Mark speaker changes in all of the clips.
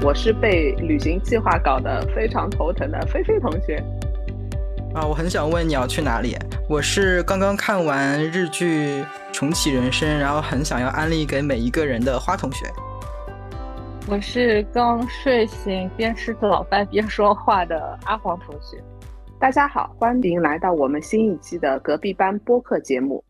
Speaker 1: 我是被旅行计划搞得非常头疼的菲菲同学。
Speaker 2: 啊，我很想问你要去哪里？我是刚刚看完日剧《重启人生》，然后很想要安利给每一个人的花同学。
Speaker 3: 我是刚睡醒，边吃早饭边说话的阿黄同学。
Speaker 1: 大家好，欢迎来到我们新一期的隔壁班播客节目。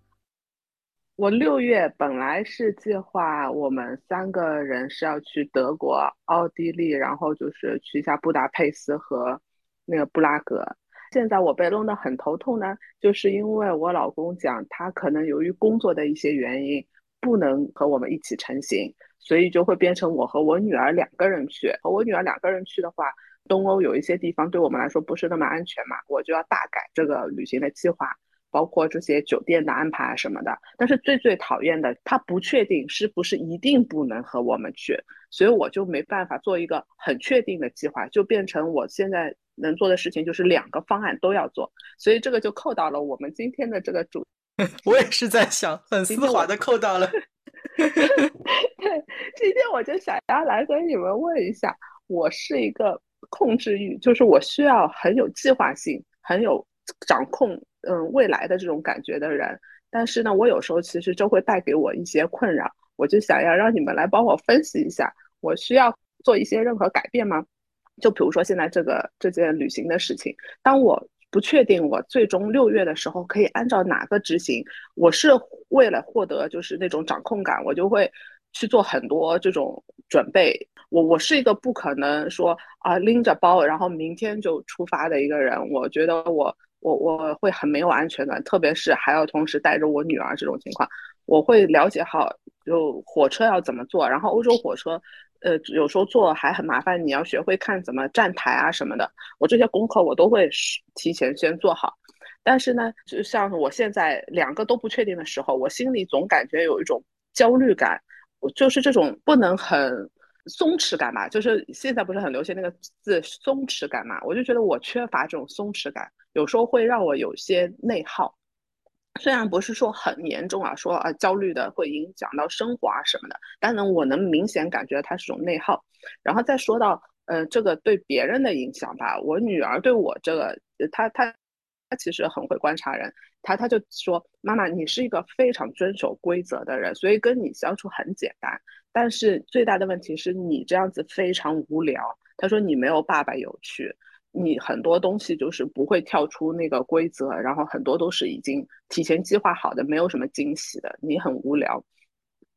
Speaker 1: 我六月本来是计划我们三个人是要去德国、奥地利，然后就是去一下布达佩斯和那个布拉格。现在我被弄得很头痛呢，就是因为我老公讲他可能由于工作的一些原因不能和我们一起成行，所以就会变成我和我女儿两个人去。和我女儿两个人去的话，东欧有一些地方对我们来说不是那么安全嘛，我就要大改这个旅行的计划。包括这些酒店的安排什么的，但是最最讨厌的，他不确定是不是一定不能和我们去，所以我就没办法做一个很确定的计划，就变成我现在能做的事情就是两个方案都要做，所以这个就扣到了我们今天的这个主。
Speaker 2: 我也是在想，很丝滑的扣到了。
Speaker 1: 对，今天我就想要来跟你们问一下，我是一个控制欲，就是我需要很有计划性，很有掌控。嗯，未来的这种感觉的人，但是呢，我有时候其实就会带给我一些困扰，我就想要让你们来帮我分析一下，我需要做一些任何改变吗？就比如说现在这个这件旅行的事情，当我不确定我最终六月的时候可以按照哪个执行，我是为了获得就是那种掌控感，我就会去做很多这种准备。我我是一个不可能说啊拎着包然后明天就出发的一个人，我觉得我。我我会很没有安全感，特别是还要同时带着我女儿这种情况，我会了解好就火车要怎么坐，然后欧洲火车，呃，有时候坐还很麻烦，你要学会看怎么站台啊什么的，我这些功课我都会提前先做好。但是呢，就像我现在两个都不确定的时候，我心里总感觉有一种焦虑感，我就是这种不能很。松弛感吧，就是现在不是很流行那个字松弛感嘛，我就觉得我缺乏这种松弛感，有时候会让我有些内耗。虽然不是说很严重啊，说啊焦虑的会影响到生活啊什么的，但呢我能明显感觉它是种内耗。然后再说到呃这个对别人的影响吧，我女儿对我这个，她她她其实很会观察人，她她就说妈妈你是一个非常遵守规则的人，所以跟你相处很简单。但是最大的问题是你这样子非常无聊。他说你没有爸爸有趣，你很多东西就是不会跳出那个规则，然后很多都是已经提前计划好的，没有什么惊喜的，你很无聊。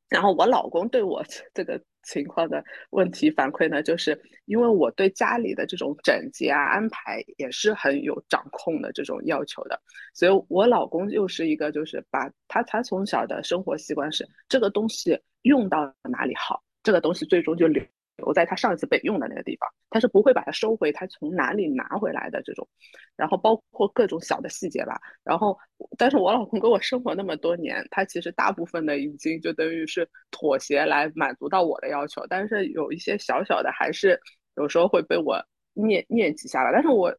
Speaker 1: 然后我老公对我 这个情况的问题反馈呢，就是因为我对家里的这种整洁啊安排也是很有掌控的这种要求的，所以我老公又是一个就是把他他从小的生活习惯是这个东西。用到哪里好，这个东西最终就留留在他上一次被用的那个地方，他是不会把它收回，他从哪里拿回来的这种，然后包括各种小的细节吧。然后，但是我老公跟我生活那么多年，他其实大部分的已经就等于是妥协来满足到我的要求，但是有一些小小的还是有时候会被我念念几下了。但是我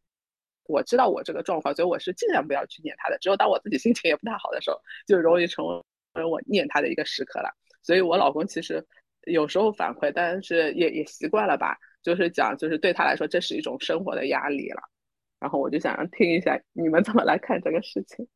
Speaker 1: 我知道我这个状况，所以我是尽量不要去念他的。只有当我自己心情也不太好的时候，就容易成为我念他的一个时刻了。所以，我老公其实有时候反馈，但是也也习惯了吧。就是讲，就是对他来说，这是一种生活的压力了。然后我就想听一下你们怎么来看这个事情。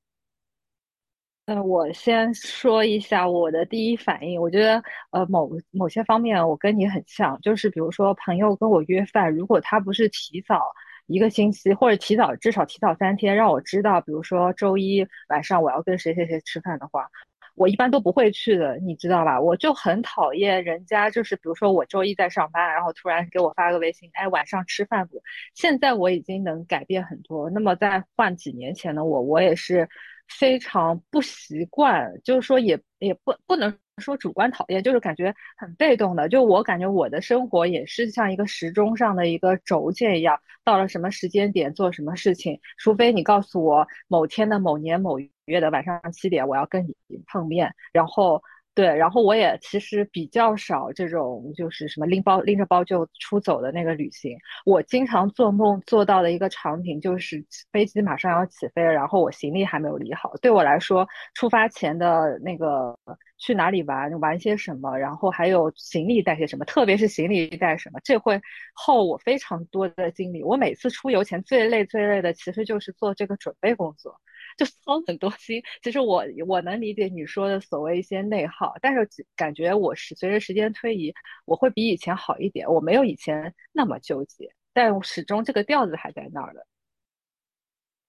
Speaker 3: 嗯，我先说一下我的第一反应。我觉得，呃，某某些方面我跟你很像，就是比如说朋友跟我约饭，如果他不是提早一个星期，或者提早至少提早三天让我知道，比如说周一晚上我要跟谁谁谁吃饭的话。我一般都不会去的，你知道吧？我就很讨厌人家，就是比如说我周一在上班，然后突然给我发个微信，哎，晚上吃饭不？现在我已经能改变很多。那么在换几年前的我，我也是非常不习惯，就是说也也不不能说主观讨厌，就是感觉很被动的。就我感觉我的生活也是像一个时钟上的一个轴线一样，到了什么时间点做什么事情，除非你告诉我某天的某年某。月的晚上七点，我要跟你碰面，然后对，然后我也其实比较少这种就是什么拎包拎着包就出走的那个旅行。我经常做梦做到的一个场景就是飞机马上要起飞了，然后我行李还没有理好。对我来说，出发前的那个去哪里玩，玩些什么，然后还有行李带些什么，特别是行李带什么，这会耗我非常多的精力。我每次出游前最累最累的其实就是做这个准备工作。就操很多心，其实我我能理解你说的所谓一些内耗，但是感觉我是随着时间推移，我会比以前好一点，我没有以前那么纠结，但始终这个调子还在那儿的。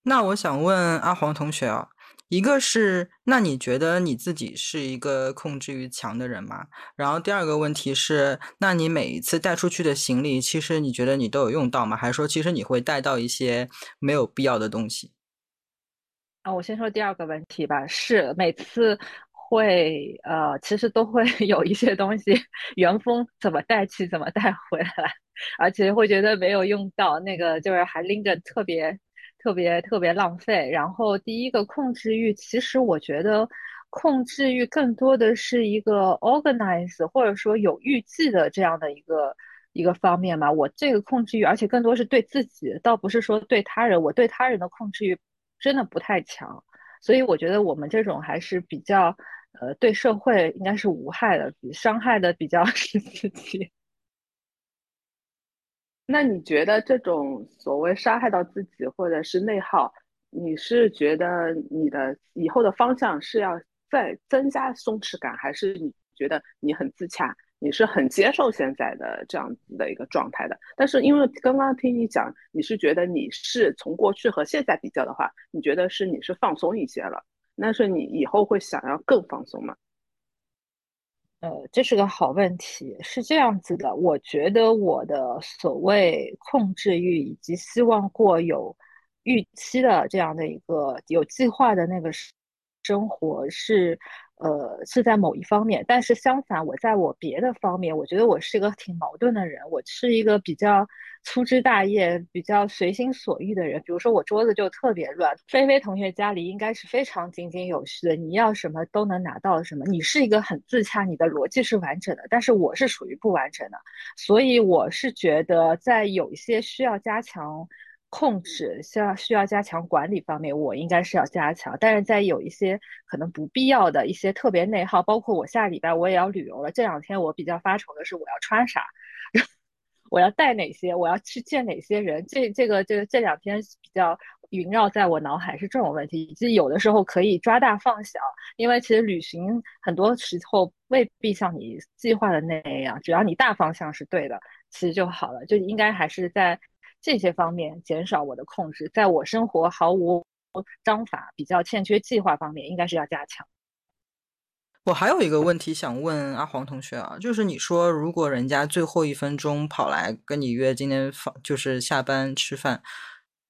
Speaker 2: 那我想问阿黄同学啊，一个是，那你觉得你自己是一个控制欲强的人吗？然后第二个问题是，那你每一次带出去的行李，其实你觉得你都有用到吗？还是说其实你会带到一些没有必要的东西？
Speaker 3: 啊，我先说第二个问题吧。是每次会呃，其实都会 有一些东西原封怎么带去怎么带回来，而且会觉得没有用到，那个就是还拎着特别特别特别浪费。然后第一个控制欲，其实我觉得控制欲更多的是一个 organize 或者说有预计的这样的一个一个方面嘛。我这个控制欲，而且更多是对自己，倒不是说对他人。我对他人的控制欲。真的不太强，所以我觉得我们这种还是比较，呃，对社会应该是无害的，比伤害的比较 是自己。
Speaker 1: 那你觉得这种所谓伤害到自己或者是内耗，你是觉得你的以后的方向是要再增加松弛感，还是你觉得你很自洽？你是很接受现在的这样子的一个状态的，但是因为刚刚听你讲，你是觉得你是从过去和现在比较的话，你觉得是你是放松一些了，那是你以后会想要更放松吗？
Speaker 3: 呃，这是个好问题，是这样子的，我觉得我的所谓控制欲以及希望过有预期的这样的一个有计划的那个生活是。呃，是在某一方面，但是相反，我在我别的方面，我觉得我是一个挺矛盾的人。我是一个比较粗枝大叶、比较随心所欲的人。比如说，我桌子就特别乱。菲菲同学家里应该是非常井井有序的，你要什么都能拿到什么。你是一个很自洽，你的逻辑是完整的，但是我是属于不完整的，所以我是觉得在有一些需要加强。控制需要需要加强管理方面，我应该是要加强。但是在有一些可能不必要的一些特别内耗，包括我下礼拜我也要旅游了。这两天我比较发愁的是我要穿啥，我要带哪些，我要去见哪些人。这这个这这两天比较萦绕在我脑海是这种问题，以及有的时候可以抓大放小，因为其实旅行很多时候未必像你计划的那样，只要你大方向是对的，其实就好了。就应该还是在。这些方面减少我的控制，在我生活毫无章法、比较欠缺计划方面，应该是要加强。
Speaker 2: 我还有一个问题想问阿黄同学啊，就是你说如果人家最后一分钟跑来跟你约今天放，就是下班吃饭，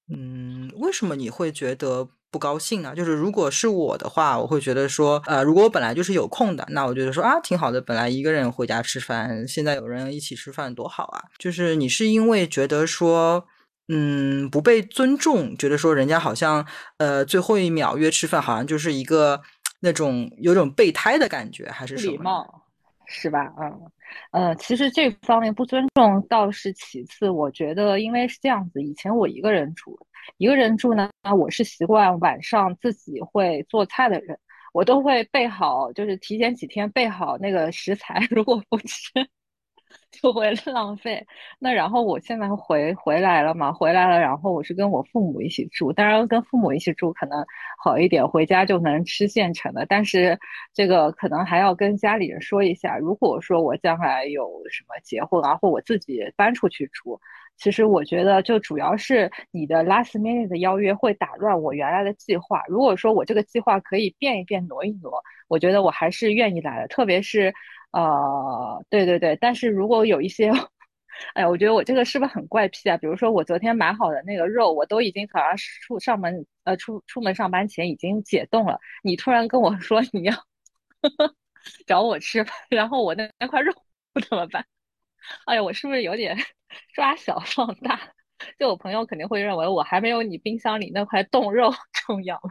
Speaker 2: 嗯，为什么你会觉得不高兴呢？就是如果是我的话，我会觉得说，呃，如果我本来就是有空的，那我觉得说啊，挺好的，本来一个人回家吃饭，现在有人一起吃饭多好啊。就是你是因为觉得说，嗯，不被尊重，觉得说人家好像，呃，最后一秒约吃饭，好像就是一个。那种有种备胎的感觉，还是什么？
Speaker 3: 礼貌，是吧？嗯，呃，其实这方面不尊重倒是其次。我觉得，因为是这样子，以前我一个人住，一个人住呢，我是习惯晚上自己会做菜的人，我都会备好，就是提前几天备好那个食材，如果不吃。就会浪费。那然后我现在回回来了嘛，回来了，然后我是跟我父母一起住。当然跟父母一起住可能好一点，回家就能吃现成的。但是这个可能还要跟家里人说一下。如果说我将来有什么结婚啊，或我自己搬出去住，其实我觉得就主要是你的 last minute 的邀约会打乱我原来的计划。如果说我这个计划可以变一变、挪一挪，我觉得我还是愿意来的。特别是。呃，对对对，但是如果有一些，哎呀，我觉得我这个是不是很怪癖啊？比如说我昨天买好的那个肉，我都已经早上出上门，呃，出出门上班前已经解冻了，你突然跟我说你要呵 呵找我吃饭，然后我那那块肉怎么办？哎呀，我是不是有点 抓小放大？就我朋友肯定会认为我还没有你冰箱里那块冻肉重要。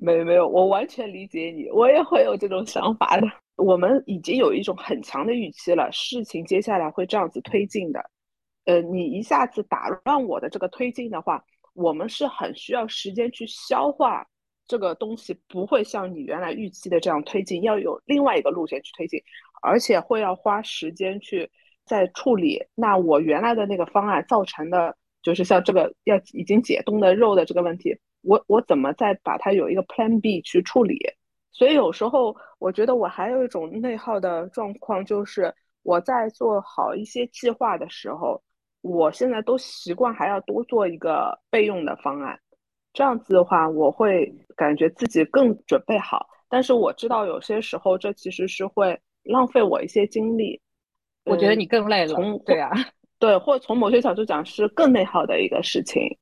Speaker 1: 没没有，我完全理解你，我也会有这种想法的。我们已经有一种很强的预期了，事情接下来会这样子推进的。呃，你一下子打乱我的这个推进的话，我们是很需要时间去消化这个东西，不会像你原来预期的这样推进，要有另外一个路线去推进，而且会要花时间去再处理。那我原来的那个方案造成的，就是像这个要已经解冻的肉的这个问题，我我怎么再把它有一个 Plan B 去处理？所以有时候我觉得我还有一种内耗的状况，就是我在做好一些计划的时候。我现在都习惯还要多做一个备用的方案，这样子的话，我会感觉自己更准备好。但是我知道有些时候这其实是会浪费我一些精力。
Speaker 3: 我觉得你更累了。
Speaker 1: 从
Speaker 3: 对啊，
Speaker 1: 对，或从某些角度讲是更内耗的一个事情。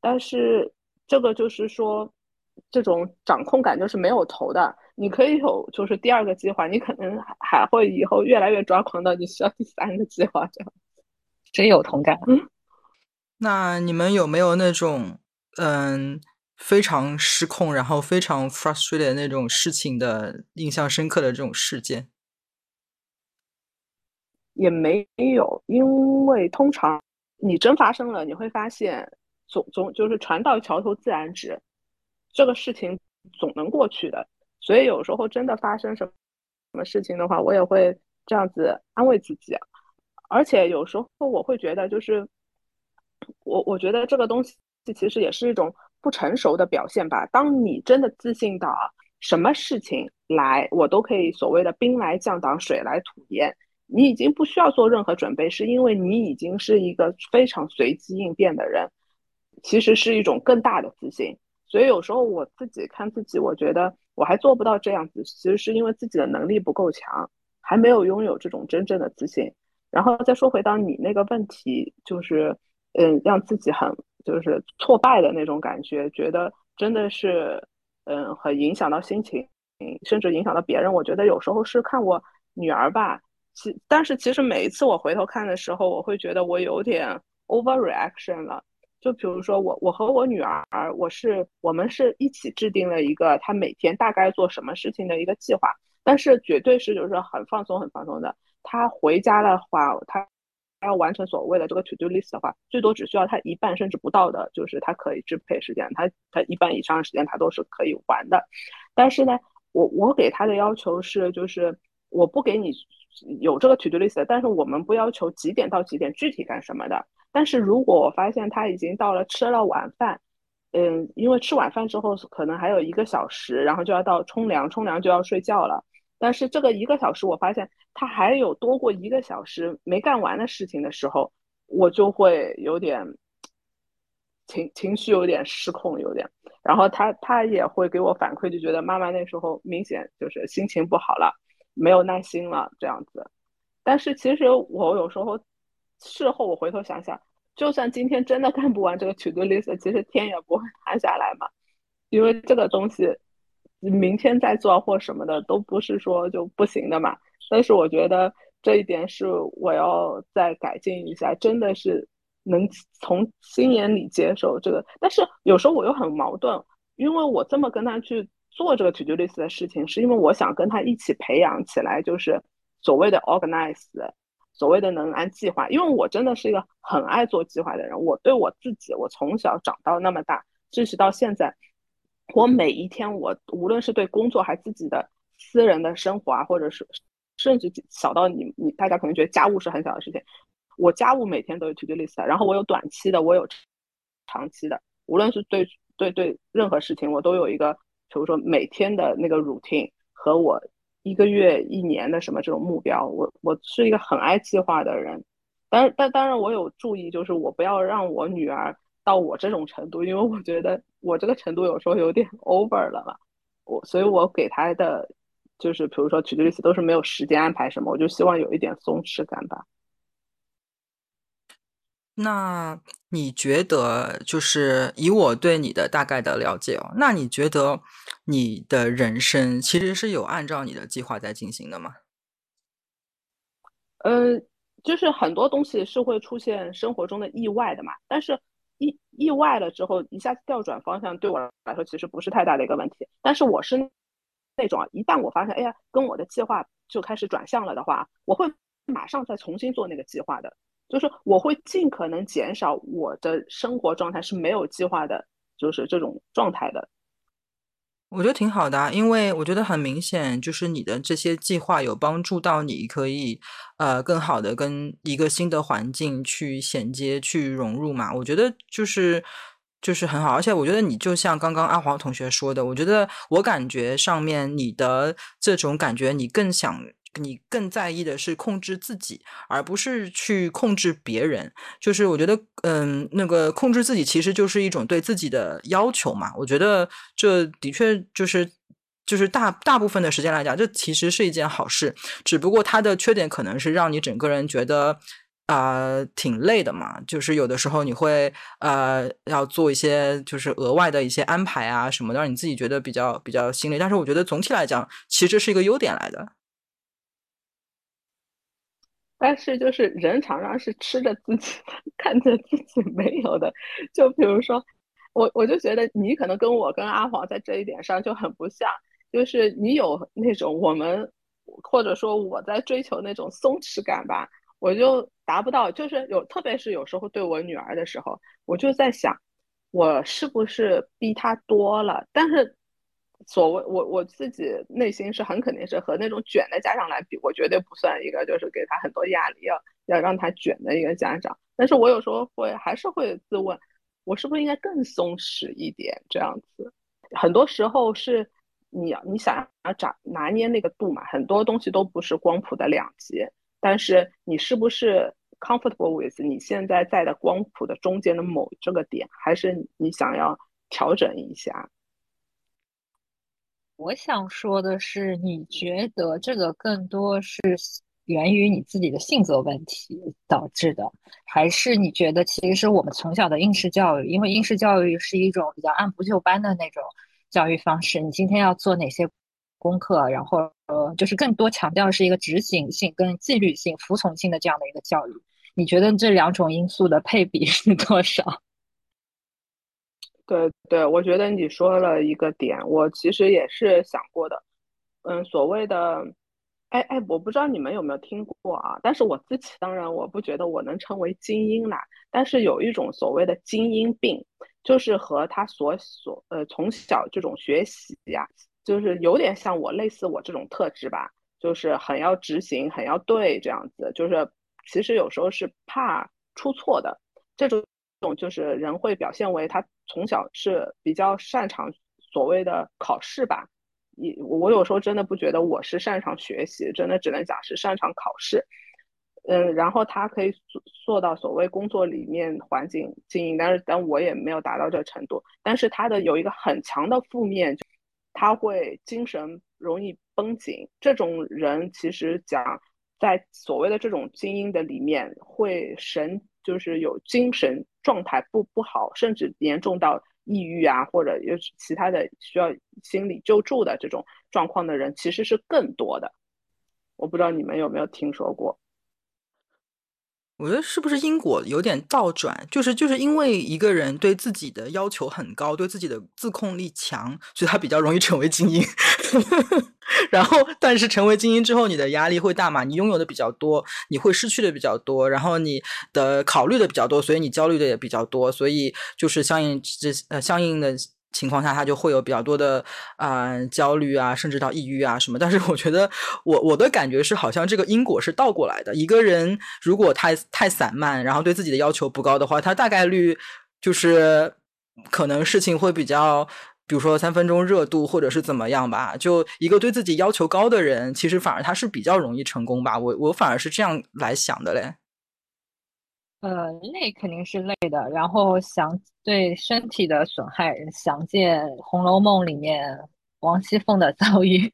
Speaker 1: 但是这个就是说，这种掌控感就是没有头的。你可以有就是第二个计划，你可能还会以后越来越抓狂的，你需要第三个计划这样。
Speaker 3: 真有同感。
Speaker 1: 嗯，
Speaker 2: 那你们有没有那种嗯非常失控，然后非常 frustrated 那种事情的印象深刻的这种事件？
Speaker 1: 也没有，因为通常你真发生了，你会发现总总就是船到桥头自然直，这个事情总能过去的。所以有时候真的发生什么什么事情的话，我也会这样子安慰自己。而且有时候我会觉得，就是我我觉得这个东西其实也是一种不成熟的表现吧。当你真的自信到什么事情来，我都可以所谓的兵来将挡，水来土掩，你已经不需要做任何准备，是因为你已经是一个非常随机应变的人，其实是一种更大的自信。所以有时候我自己看自己，我觉得我还做不到这样子，其实是因为自己的能力不够强，还没有拥有这种真正的自信。然后再说回到你那个问题，就是，嗯，让自己很就是挫败的那种感觉，觉得真的是，嗯，很影响到心情，甚至影响到别人。我觉得有时候是看我女儿吧，其但是其实每一次我回头看的时候，我会觉得我有点 overreaction 了。就比如说我我和我女儿，我是我们是一起制定了一个她每天大概做什么事情的一个计划，但是绝对是就是很放松很放松的。他回家的话，他要完成所谓的这个 to do list 的话，最多只需要他一半甚至不到的，就是他可以支配时间，他他一半以上的时间他都是可以玩的。但是呢，我我给他的要求是，就是我不给你有这个 to do list，但是我们不要求几点到几点具体干什么的。但是如果我发现他已经到了吃了晚饭，嗯，因为吃晚饭之后可能还有一个小时，然后就要到冲凉，冲凉就要睡觉了。但是这个一个小时，我发现他还有多过一个小时没干完的事情的时候，我就会有点情情绪有点失控，有点。然后他他也会给我反馈，就觉得妈妈那时候明显就是心情不好了，没有耐心了这样子。但是其实我有时候事后我回头想想，就算今天真的干不完这个 to do list，其实天也不会塌下来嘛，因为这个东西。明天再做或什么的都不是说就不行的嘛，但是我觉得这一点是我要再改进一下，真的是能从心眼里接受这个。但是有时候我又很矛盾，因为我这么跟他去做这个 to do list 的事情，是因为我想跟他一起培养起来，就是所谓的 organize，所谓的能按计划。因为我真的是一个很爱做计划的人，我对我自己，我从小长到那么大，支持到现在。我每一天，我无论是对工作还是自己的私人的生活啊，或者是甚至小到你你大家可能觉得家务是很小的事情，我家务每天都有 to do list，然后我有短期的，我有长期的，无论是对对对任何事情，我都有一个，比如说每天的那个 routine 和我一个月、一年的什么这种目标，我我是一个很爱计划的人，但但当然我有注意，就是我不要让我女儿。到我这种程度，因为我觉得我这个程度有时候有点 over 了嘛，我所以，我给他的就是比如说举个例子，都是没有时间安排什么，我就希望有一点松弛感吧。
Speaker 2: 那你觉得，就是以我对你的大概的了解哦，那你觉得你的人生其实是有按照你的计划在进行的吗？
Speaker 1: 呃，就是很多东西是会出现生活中的意外的嘛，但是。意意外了之后，一下子调转方向，对我来说其实不是太大的一个问题。但是我是那种，一旦我发现，哎呀，跟我的计划就开始转向了的话，我会马上再重新做那个计划的。就是我会尽可能减少我的生活状态是没有计划的，就是这种状态的。
Speaker 2: 我觉得挺好的，因为我觉得很明显，就是你的这些计划有帮助到你，可以呃更好的跟一个新的环境去衔接、去融入嘛。我觉得就是就是很好，而且我觉得你就像刚刚阿黄同学说的，我觉得我感觉上面你的这种感觉，你更想。你更在意的是控制自己，而不是去控制别人。就是我觉得，嗯，那个控制自己其实就是一种对自己的要求嘛。我觉得这的确就是就是大大部分的时间来讲，这其实是一件好事。只不过它的缺点可能是让你整个人觉得啊挺累的嘛。就是有的时候你会呃要做一些就是额外的一些安排啊什么的，让你自己觉得比较比较心累。但是我觉得总体来讲，其实是一个优点来的。
Speaker 1: 但是就是人常常是吃着自己 看着自己没有的，就比如说我我就觉得你可能跟我跟阿黄在这一点上就很不像，就是你有那种我们或者说我在追求那种松弛感吧，我就达不到，就是有特别是有时候对我女儿的时候，我就在想我是不是逼她多了，但是。所谓我我自己内心是很肯定是和那种卷的家长来比，我绝对不算一个就是给他很多压力要要让他卷的一个家长。但是我有时候会还是会自问，我是不是应该更松弛一点这样子？很多时候是你你想要找拿捏那个度嘛，很多东西都不是光谱的两极，但是你是不是 comfortable with 你现在在的光谱的中间的某这个点，还是你想要调整一下？
Speaker 3: 我想说的是，你觉得这个更多是源于你自己的性格问题导致的，还是你觉得其实我们从小的应试教育，因为应试教育是一种比较按部就班的那种教育方式，你今天要做哪些功课，然后呃，就是更多强调是一个执行性跟纪律性、服从性的这样的一个教育，你觉得这两种因素的配比是多少？
Speaker 1: 对对，我觉得你说了一个点，我其实也是想过的。嗯，所谓的，哎哎，我不知道你们有没有听过啊？但是我自己当然我不觉得我能称为精英啦。但是有一种所谓的精英病，就是和他所所呃从小这种学习呀，就是有点像我类似我这种特质吧，就是很要执行，很要对这样子。就是其实有时候是怕出错的这种。种就是人会表现为他从小是比较擅长所谓的考试吧，你我有时候真的不觉得我是擅长学习，真的只能讲是擅长考试。嗯，然后他可以做做到所谓工作里面环境经营，但是但我也没有达到这程度。但是他的有一个很强的负面，他会精神容易绷紧。这种人其实讲在所谓的这种精英的里面会神。就是有精神状态不不好，甚至严重到抑郁啊，或者有其他的需要心理救助的这种状况的人，其实是更多的。我不知道你们有没有听说过。
Speaker 2: 我觉得是不是因果有点倒转？就是就是因为一个人对自己的要求很高，对自己的自控力强，所以他比较容易成为精英。然后，但是成为精英之后，你的压力会大嘛？你拥有的比较多，你会失去的比较多，然后你的考虑的比较多，所以你焦虑的也比较多，所以就是相应这呃相应的。情况下，他就会有比较多的啊焦虑啊，甚至到抑郁啊什么。但是我觉得，我我的感觉是，好像这个因果是倒过来的。一个人如果太太散漫，然后对自己的要求不高的话，他大概率就是可能事情会比较，比如说三分钟热度，或者是怎么样吧。就一个对自己要求高的人，其实反而他是比较容易成功吧。我我反而是这样来想的嘞。
Speaker 3: 呃，累肯定是累的，然后想对身体的损害，想见《红楼梦》里面王熙凤的 遭遇，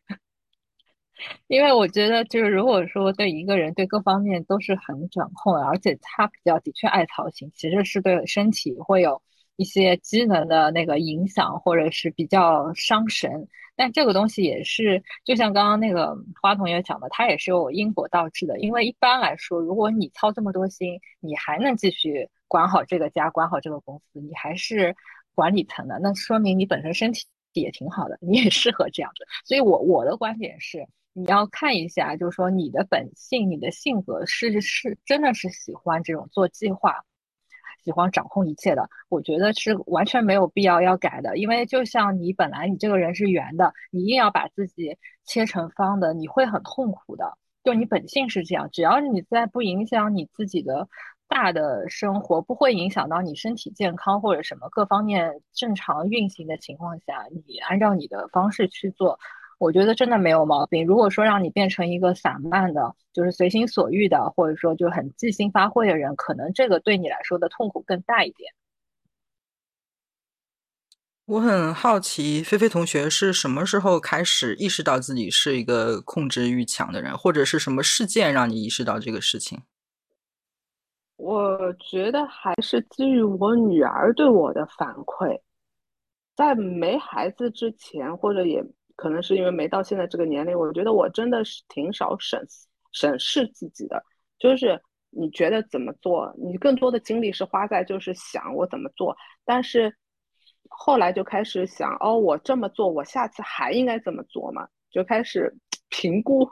Speaker 3: 因为我觉得，就是如果说对一个人对各方面都是很掌控，而且他比较的确爱操心，其实是对身体会有一些机能的那个影响，或者是比较伤神。但这个东西也是，就像刚刚那个花同学讲的，它也是有因果倒置的。因为一般来说，如果你操这么多心，你还能继续管好这个家，管好这个公司，你还是管理层的，那说明你本身身体也挺好的，你也适合这样子。所以我我的观点是，你要看一下，就是说你的本性、你的性格是是真的是喜欢这种做计划。喜欢掌控一切的，我觉得是完全没有必要要改的，因为就像你本来你这个人是圆的，你硬要把自己切成方的，你会很痛苦的。就你本性是这样，只要你在不影响你自己的大的生活，不会影响到你身体健康或者什么各方面正常运行的情况下，你按照你的方式去做。我觉得真的没有毛病。如果说让你变成一个散漫的，就是随心所欲的，或者说就很即兴发挥的人，可能这个对你来说的痛苦更大一点。
Speaker 2: 我很好奇，菲菲同学是什么时候开始意识到自己是一个控制欲强的人，或者是什么事件让你意识到这个事情？
Speaker 1: 我觉得还是基于我女儿对我的反馈，在没孩子之前，或者也。可能是因为没到现在这个年龄，我觉得我真的是挺少审审视自己的。就是你觉得怎么做，你更多的精力是花在就是想我怎么做，但是后来就开始想，哦，我这么做，我下次还应该怎么做嘛？就开始 评估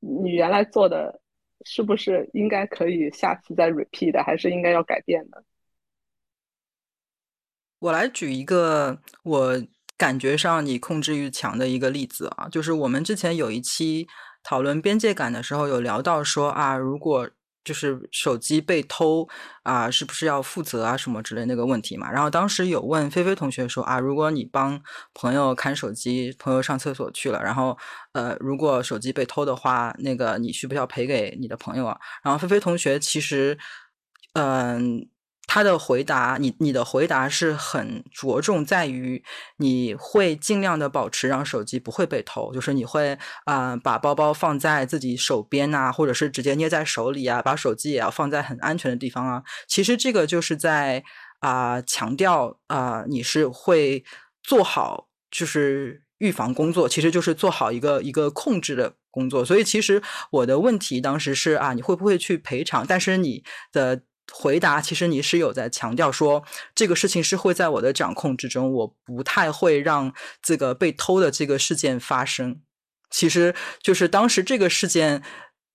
Speaker 1: 你原来做的是不是应该可以下次再 repeat 的，还是应该要改变的。
Speaker 2: 我来举一个我。感觉上你控制欲强的一个例子啊，就是我们之前有一期讨论边界感的时候，有聊到说啊，如果就是手机被偷啊，是不是要负责啊什么之类那个问题嘛？然后当时有问菲菲同学说啊，如果你帮朋友看手机，朋友上厕所去了，然后呃，如果手机被偷的话，那个你需不需要赔给你的朋友啊？然后菲菲同学其实嗯。他的回答，你你的回答是很着重在于你会尽量的保持让手机不会被偷，就是你会啊把包包放在自己手边啊，或者是直接捏在手里啊，把手机也要放在很安全的地方啊。其实这个就是在啊强调啊你是会做好就是预防工作，其实就是做好一个一个控制的工作。所以其实我的问题当时是啊你会不会去赔偿？但是你的。回答其实你是有在强调说这个事情是会在我的掌控之中，我不太会让这个被偷的这个事件发生。其实就是当时这个事件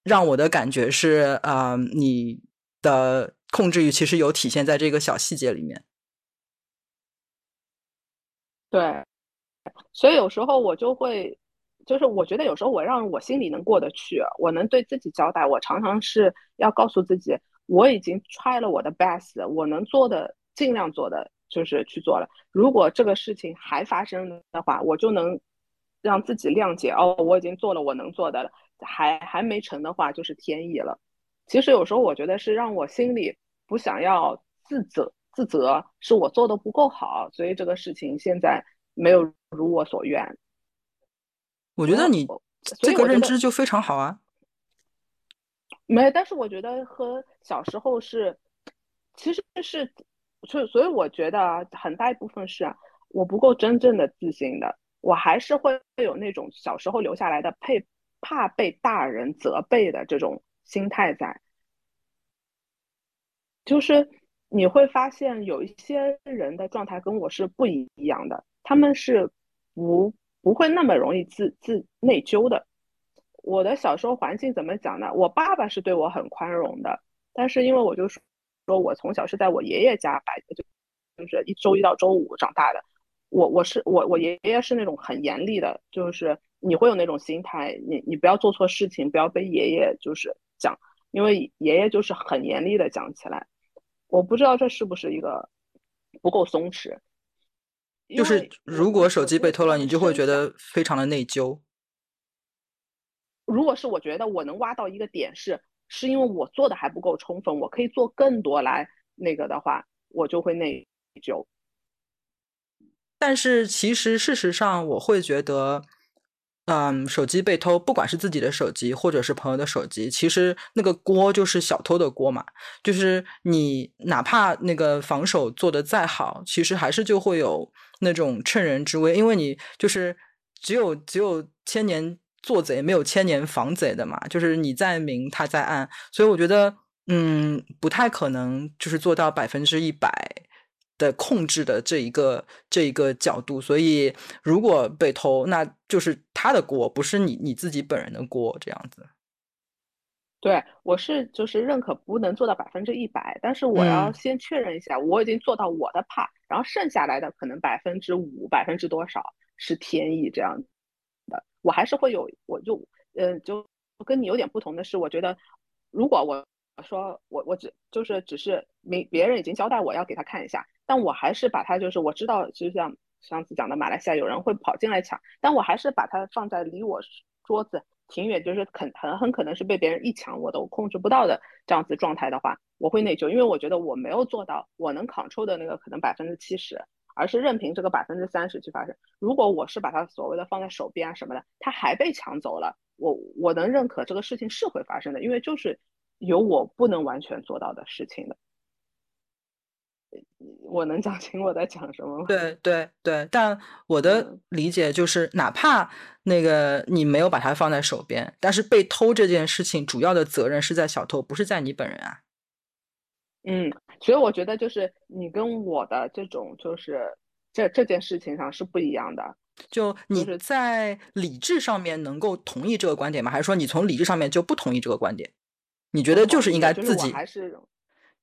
Speaker 2: 让我的感觉是，呃，你的控制欲其实有体现在这个小细节里面。
Speaker 1: 对，所以有时候我就会，就是我觉得有时候我让我心里能过得去，我能对自己交代，我常常是要告诉自己。我已经 try 了我的 best，我能做的尽量做的就是去做了。如果这个事情还发生的话，我就能让自己谅解哦，我已经做了我能做的了。还还没成的话，就是天意了。其实有时候我觉得是让我心里不想要自责，自责是我做的不够好，所以这个事情现在没有如我所愿。
Speaker 2: 我觉得你这个认知就非常好啊。
Speaker 1: 没，但是我觉得和小时候是，其实是，所以所以我觉得很大一部分是我不够真正的自信的，我还是会有那种小时候留下来的配怕被大人责备的这种心态在，就是你会发现有一些人的状态跟我是不一样的，他们是不不会那么容易自自内疚的。我的小时候环境怎么讲呢？我爸爸是对我很宽容的，但是因为我就说，说我从小是在我爷爷家白就就是一周一到周五长大的，我我是我我爷爷是那种很严厉的，就是你会有那种心态，你你不要做错事情，不要被爷爷就是讲，因为爷爷就是很严厉的讲起来，我不知道这是不是一个不够松弛，
Speaker 2: 就是如果手机被偷了，你就会觉得非常的内疚。
Speaker 1: 如果是我觉得我能挖到一个点是，是因为我做的还不够充分，我可以做更多来那个的话，我就会内疚。
Speaker 2: 但是其实事实上，我会觉得，嗯，手机被偷，不管是自己的手机或者是朋友的手机，其实那个锅就是小偷的锅嘛。就是你哪怕那个防守做的再好，其实还是就会有那种趁人之危，因为你就是只有只有千年。做贼没有千年防贼的嘛，就是你在明他在暗，所以我觉得，嗯，不太可能就是做到百分之一百的控制的这一个这一个角度，所以如果被偷，那就是他的锅，不是你你自己本人的锅，这样子。
Speaker 1: 对，我是就是认可不能做到百分之一百，但是我要先确认一下，我已经做到我的 part，然后剩下来的可能百分之五、百分之多少是天意这样我还是会有，我就嗯，就跟你有点不同的是，我觉得如果我说我我只就是只是没别人已经交代我要给他看一下，但我还是把他就是我知道，就像上次讲的马来西亚有人会跑进来抢，但我还是把它放在离我桌子。挺远，就是很很很可能是被别人一抢我都控制不到的这样子状态的话，我会内疚，因为我觉得我没有做到我能 control 的那个可能百分之七十，而是任凭这个百分之三十去发生。如果我是把它所谓的放在手边啊什么的，它还被抢走了，我我能认可这个事情是会发生的，因为就是有我不能完全做到的事情的。我能讲清我在讲什么吗？
Speaker 2: 对对对，但我的理解就是，哪怕那个你没有把它放在手边，但是被偷这件事情主要的责任是在小偷，不是在你本人啊。
Speaker 1: 嗯，所以我觉得就是你跟我的这种就是这这件事情上是不一样的。
Speaker 2: 就你在理智上面能够同意这个观点吗？还是说你从理智上面就不同意这个观点？你觉得就是应该自己
Speaker 1: 还是？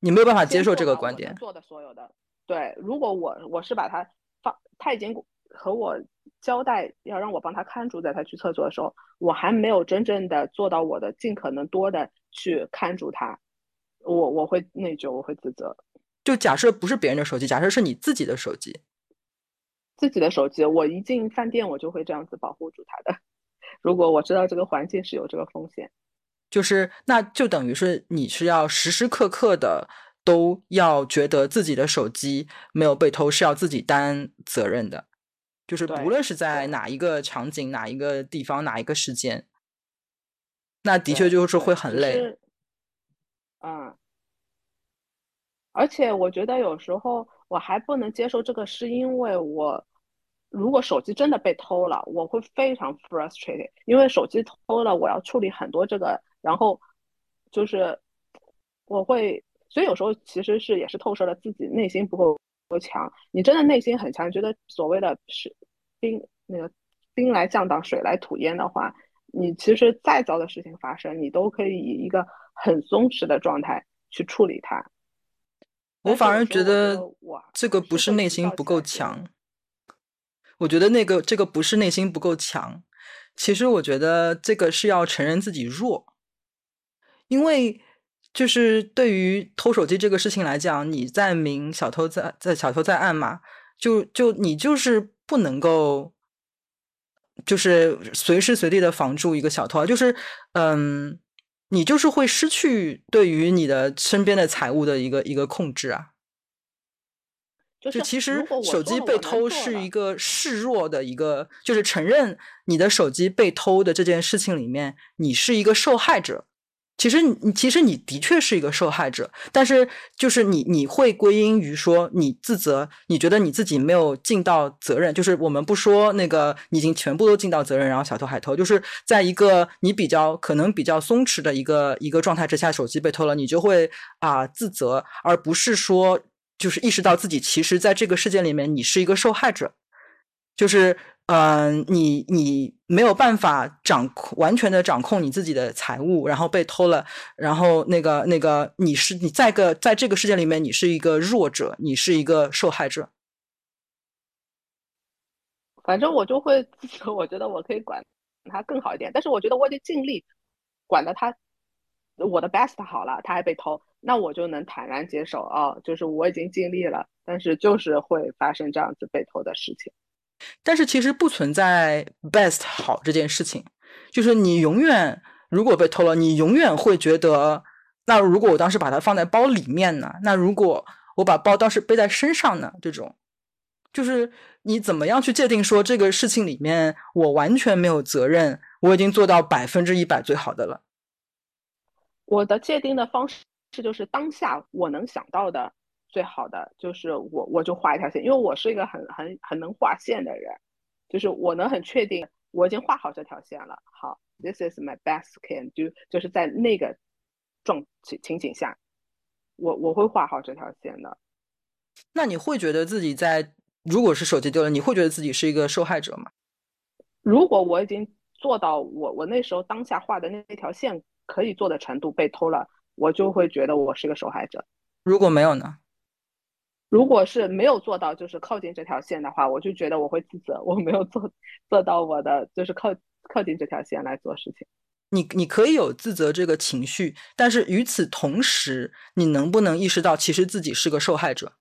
Speaker 2: 你没有办法接受这个观点。
Speaker 1: 做的所有的，对，如果我我是把他放，他已经和我交代要让我帮他看住，在他去厕所的时候，我还没有真正的做到我的尽可能多的去看住他，我我会内疚，我会自责。
Speaker 2: 就假设不是别人的手机，假设是你自己的手机，
Speaker 1: 自己的手机，我一进饭店我就会这样子保护住它的。如果我知道这个环境是有这个风险。
Speaker 2: 就是，那就等于是你是要时时刻刻的都要觉得自己的手机没有被偷，是要自己担责任的。就是不论是在哪一个场景、哪一个地方、哪一个时间，那的确就是会很累。
Speaker 1: 嗯，而且我觉得有时候我还不能接受这个，是因为我如果手机真的被偷了，我会非常 frustrated，因为手机偷了，我要处理很多这个。然后就是我会，所以有时候其实是也是透射了自己内心不够够强。你真的内心很强，觉得所谓的是兵那个兵来将挡，水来土掩的话，你其实再糟的事情发生，你都可以以一个很松弛的状态去处理它。
Speaker 2: 我反而觉
Speaker 1: 得，
Speaker 2: 这个不是内心不够强。我觉得那个这个不是内心不够强，其实我觉得这个是要承认自己弱。因为就是对于偷手机这个事情来讲，你在明，小偷在在小偷在暗嘛，就就你就是不能够，就是随时随地的防住一个小偷，就是嗯，你就是会失去对于你的身边的财物的一个一个控制啊。
Speaker 1: 就
Speaker 2: 其实手机被偷是一个示弱的一个，就是承认你的手机被偷的这件事情里面，你是一个受害者。其实你其实你的确是一个受害者，但是就是你你会归因于说你自责，你觉得你自己没有尽到责任。就是我们不说那个你已经全部都尽到责任，然后小偷还偷，就是在一个你比较可能比较松弛的一个一个状态之下，手机被偷了，你就会啊自责，而不是说就是意识到自己其实在这个事件里面你是一个受害者，就是。嗯，你你没有办法掌控完全的掌控你自己的财物，然后被偷了，然后那个那个你是你在个在这个世界里面，你是一个弱者，你是一个受害者。
Speaker 1: 反正我就会，我觉得我可以管他更好一点，但是我觉得我已经尽力管的他我的 best 好了，他还被偷，那我就能坦然接受啊，就是我已经尽力了，但是就是会发生这样子被偷的事情。
Speaker 2: 但是其实不存在 best 好这件事情，就是你永远如果被偷了，你永远会觉得，那如果我当时把它放在包里面呢？那如果我把包当时背在身上呢？这种，就是你怎么样去界定说这个事情里面我完全没有责任，我已经做到百分之一百最好的了。
Speaker 1: 我的界定的方式这就是当下我能想到的。最好的就是我，我就画一条线，因为我是一个很很很能画线的人，就是我能很确定我已经画好这条线了。好，this is my best can do，就是在那个状情情景下，我我会画好这条线的。
Speaker 2: 那你会觉得自己在如果是手机丢了，你会觉得自己是一个受害者吗？
Speaker 1: 如果我已经做到我我那时候当下画的那那条线可以做的程度被偷了，我就会觉得我是个受害者。
Speaker 2: 如果没有呢？
Speaker 1: 如果是没有做到就是靠近这条线的话，我就觉得我会自责，我没有做做到我的就是靠靠近这条线来做事情。
Speaker 2: 你你可以有自责这个情绪，但是与此同时，你能不能意识到其实自己是个受害者？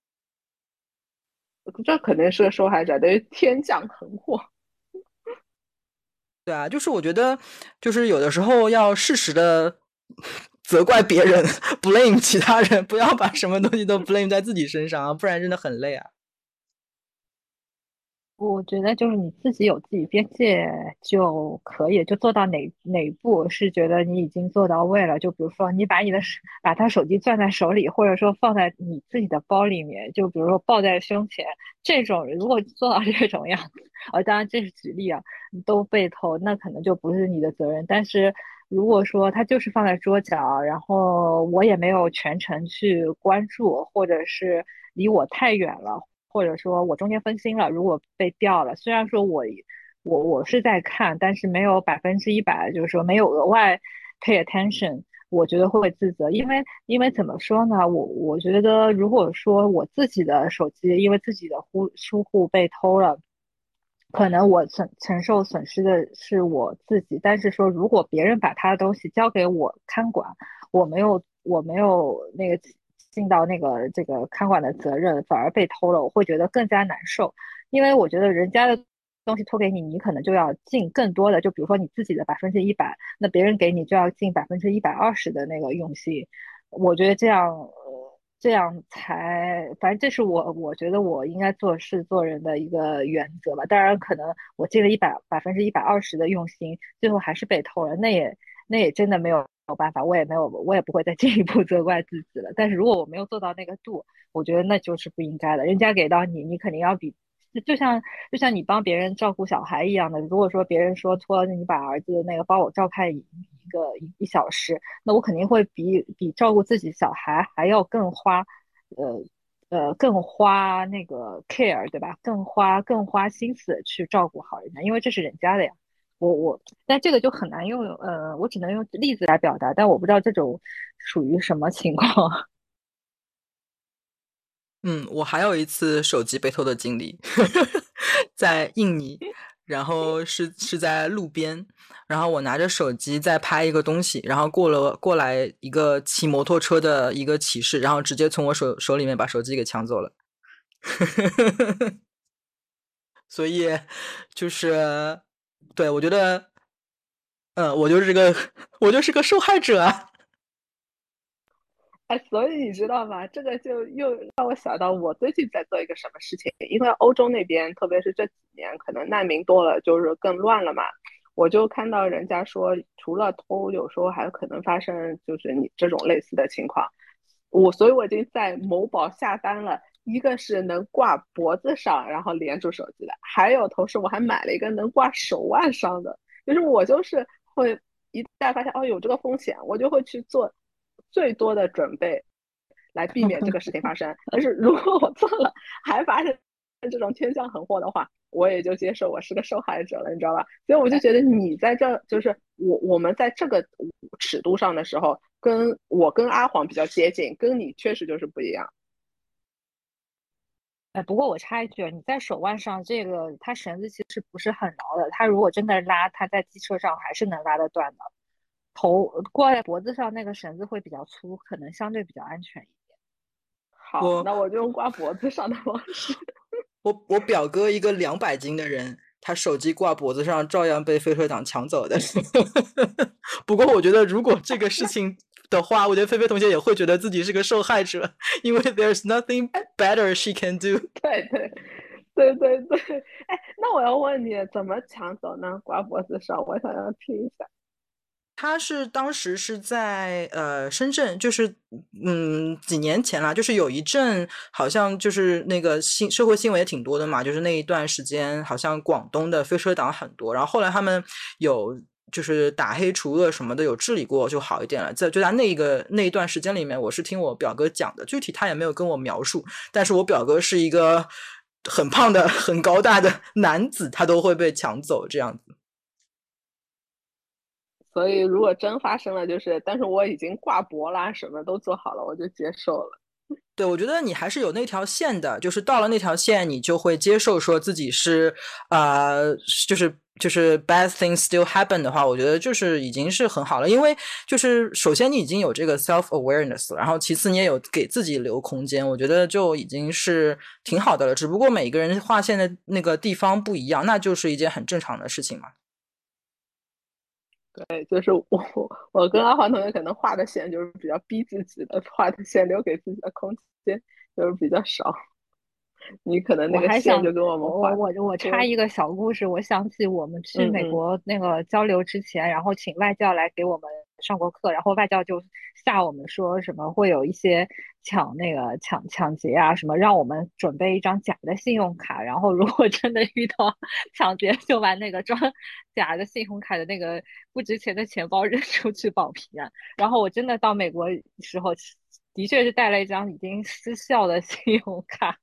Speaker 1: 这肯定是个受害者，等于天降横祸。
Speaker 2: 对啊，就是我觉得，就是有的时候要适时的责怪别人，blame 其他人，不要把什么东西都 blame 在自己身上啊，不然真的很累啊。
Speaker 3: 我觉得就是你自己有自己边界就可以，就做到哪哪步是觉得你已经做到位了。就比如说你把你的把他手机攥在手里，或者说放在你自己的包里面，就比如说抱在胸前，这种如果做到这种样子，呃，当然这是举例啊，都被偷，那可能就不是你的责任。但是如果说他就是放在桌角，然后我也没有全程去关注，或者是离我太远了。或者说我中间分心了，如果被掉了，虽然说我我我是在看，但是没有百分之一百，就是说没有额外 pay attention，我觉得会自责，因为因为怎么说呢？我我觉得如果说我自己的手机因为自己的忽疏忽被偷了，可能我承承受损失的是我自己，但是说如果别人把他的东西交给我看管，我没有我没有那个。尽到那个这个看管的责任，反而被偷了，我会觉得更加难受。因为我觉得人家的东西托给你，你可能就要尽更多的，就比如说你自己的百分之一百，那别人给你就要尽百分之一百二十的那个用心。我觉得这样，这样才，反正这是我我觉得我应该做事做人的一个原则吧。当然，可能我尽了一百百分之一百二十的用心，最后还是被偷了，那也那也真的没有。有办法，我也没有，我也不会再 进一步责怪自己了。但是如果我没有做到那个度，我觉得那就是不应该的。人家给到你，你肯定要比，就像就像你帮别人照顾小孩一样的。如果说别人说托你把儿子那个帮我照看一个一一小时，那我肯定会比比照顾自己小孩还要更花，呃呃更花那个 care 对吧？更花更花心思去照顾好人家，因为这是人家的呀。我我，但这个就很难用，呃，我只能用例子来表达，但我不知道这种属于什么情况。
Speaker 2: 嗯，我还有一次手机被偷的经历，在印尼，然后是是在路边，然后我拿着手机在拍一个东西，然后过了过来一个骑摩托车的一个骑士，然后直接从我手手里面把手机给抢走了。所以就是。对，我觉得，嗯，我就是个，我就是个受害者啊！
Speaker 1: 哎，所以你知道吗？这个就又让我想到我最近在做一个什么事情。因为欧洲那边，特别是这几年，可能难民多了，就是更乱了嘛。我就看到人家说，除了偷，有时候还可能发生就是你这种类似的情况。我，所以我已经在某宝下单了。一个是能挂脖子上，然后连住手机的，还有同时我还买了一个能挂手腕上的。就是我就是会一旦发现哦有这个风险，我就会去做最多的准备，来避免这个事情发生。但是如果我做了还发生这种天降横祸的话，我也就接受我是个受害者了，你知道吧？所以我就觉得你在这就是我我们在这个尺度上的时候，跟我跟阿黄比较接近，跟你确实就是不一样。
Speaker 3: 哎，不过我插一句，你在手腕上这个，它绳子其实不是很牢的。它如果真的拉，它在机车上还是能拉得断的。头挂在脖子上那个绳子会比较粗，可能相对比较安全一点。
Speaker 1: 好，那我就用挂脖子上的方式。
Speaker 2: 我我表哥一个两百斤的人，他手机挂脖子上照样被飞车党抢走的。不过我觉得，如果这个事情。的话，我觉得菲菲同学也会觉得自己是个受害者，因为 there's nothing better she can do。
Speaker 1: 对对对对对，哎，那我要问你，怎么抢走呢？挂脖子上，我想要听一下。
Speaker 2: 他是当时是在呃深圳，就是嗯几年前啦，就是有一阵好像就是那个新社会新闻也挺多的嘛，就是那一段时间好像广东的飞车党很多，然后后来他们有。就是打黑除恶什么的有治理过就好一点了。在就在那个那一段时间里面，我是听我表哥讲的，具体他也没有跟我描述，但是我表哥是一个很胖的、很高大的男子，他都会被抢走这样子。
Speaker 1: 所以如果真发生了，就是但是我已经挂脖啦，什么都做好了，我就接受了。
Speaker 2: 对，我觉得你还是有那条线的，就是到了那条线，你就会接受说自己是，呃，就是就是 bad things still happen 的话，我觉得就是已经是很好了，因为就是首先你已经有这个 self awareness，了然后其次你也有给自己留空间，我觉得就已经是挺好的了。只不过每个人划线的那个地方不一样，那就是一件很正常的事情嘛。
Speaker 1: 对，就是我 我跟阿华同学可能画的线就是比较逼自己的，画的线留给自己的空间就是比较少。你可能那个线就跟我们画。
Speaker 3: 我我我插一个小故事，我想起我们去美国那个交流之前，然后请外教来给我们上过课，然后外教就吓我们说什么会有一些抢那个抢抢劫啊什么，让我们准备一张假的信用卡，然后如果真的遇到 抢劫，就把那个装 假的信用卡的那个不值钱的钱包扔出去保平安。然后我真的到美国时候，的确是带了一张已经失效的信用卡。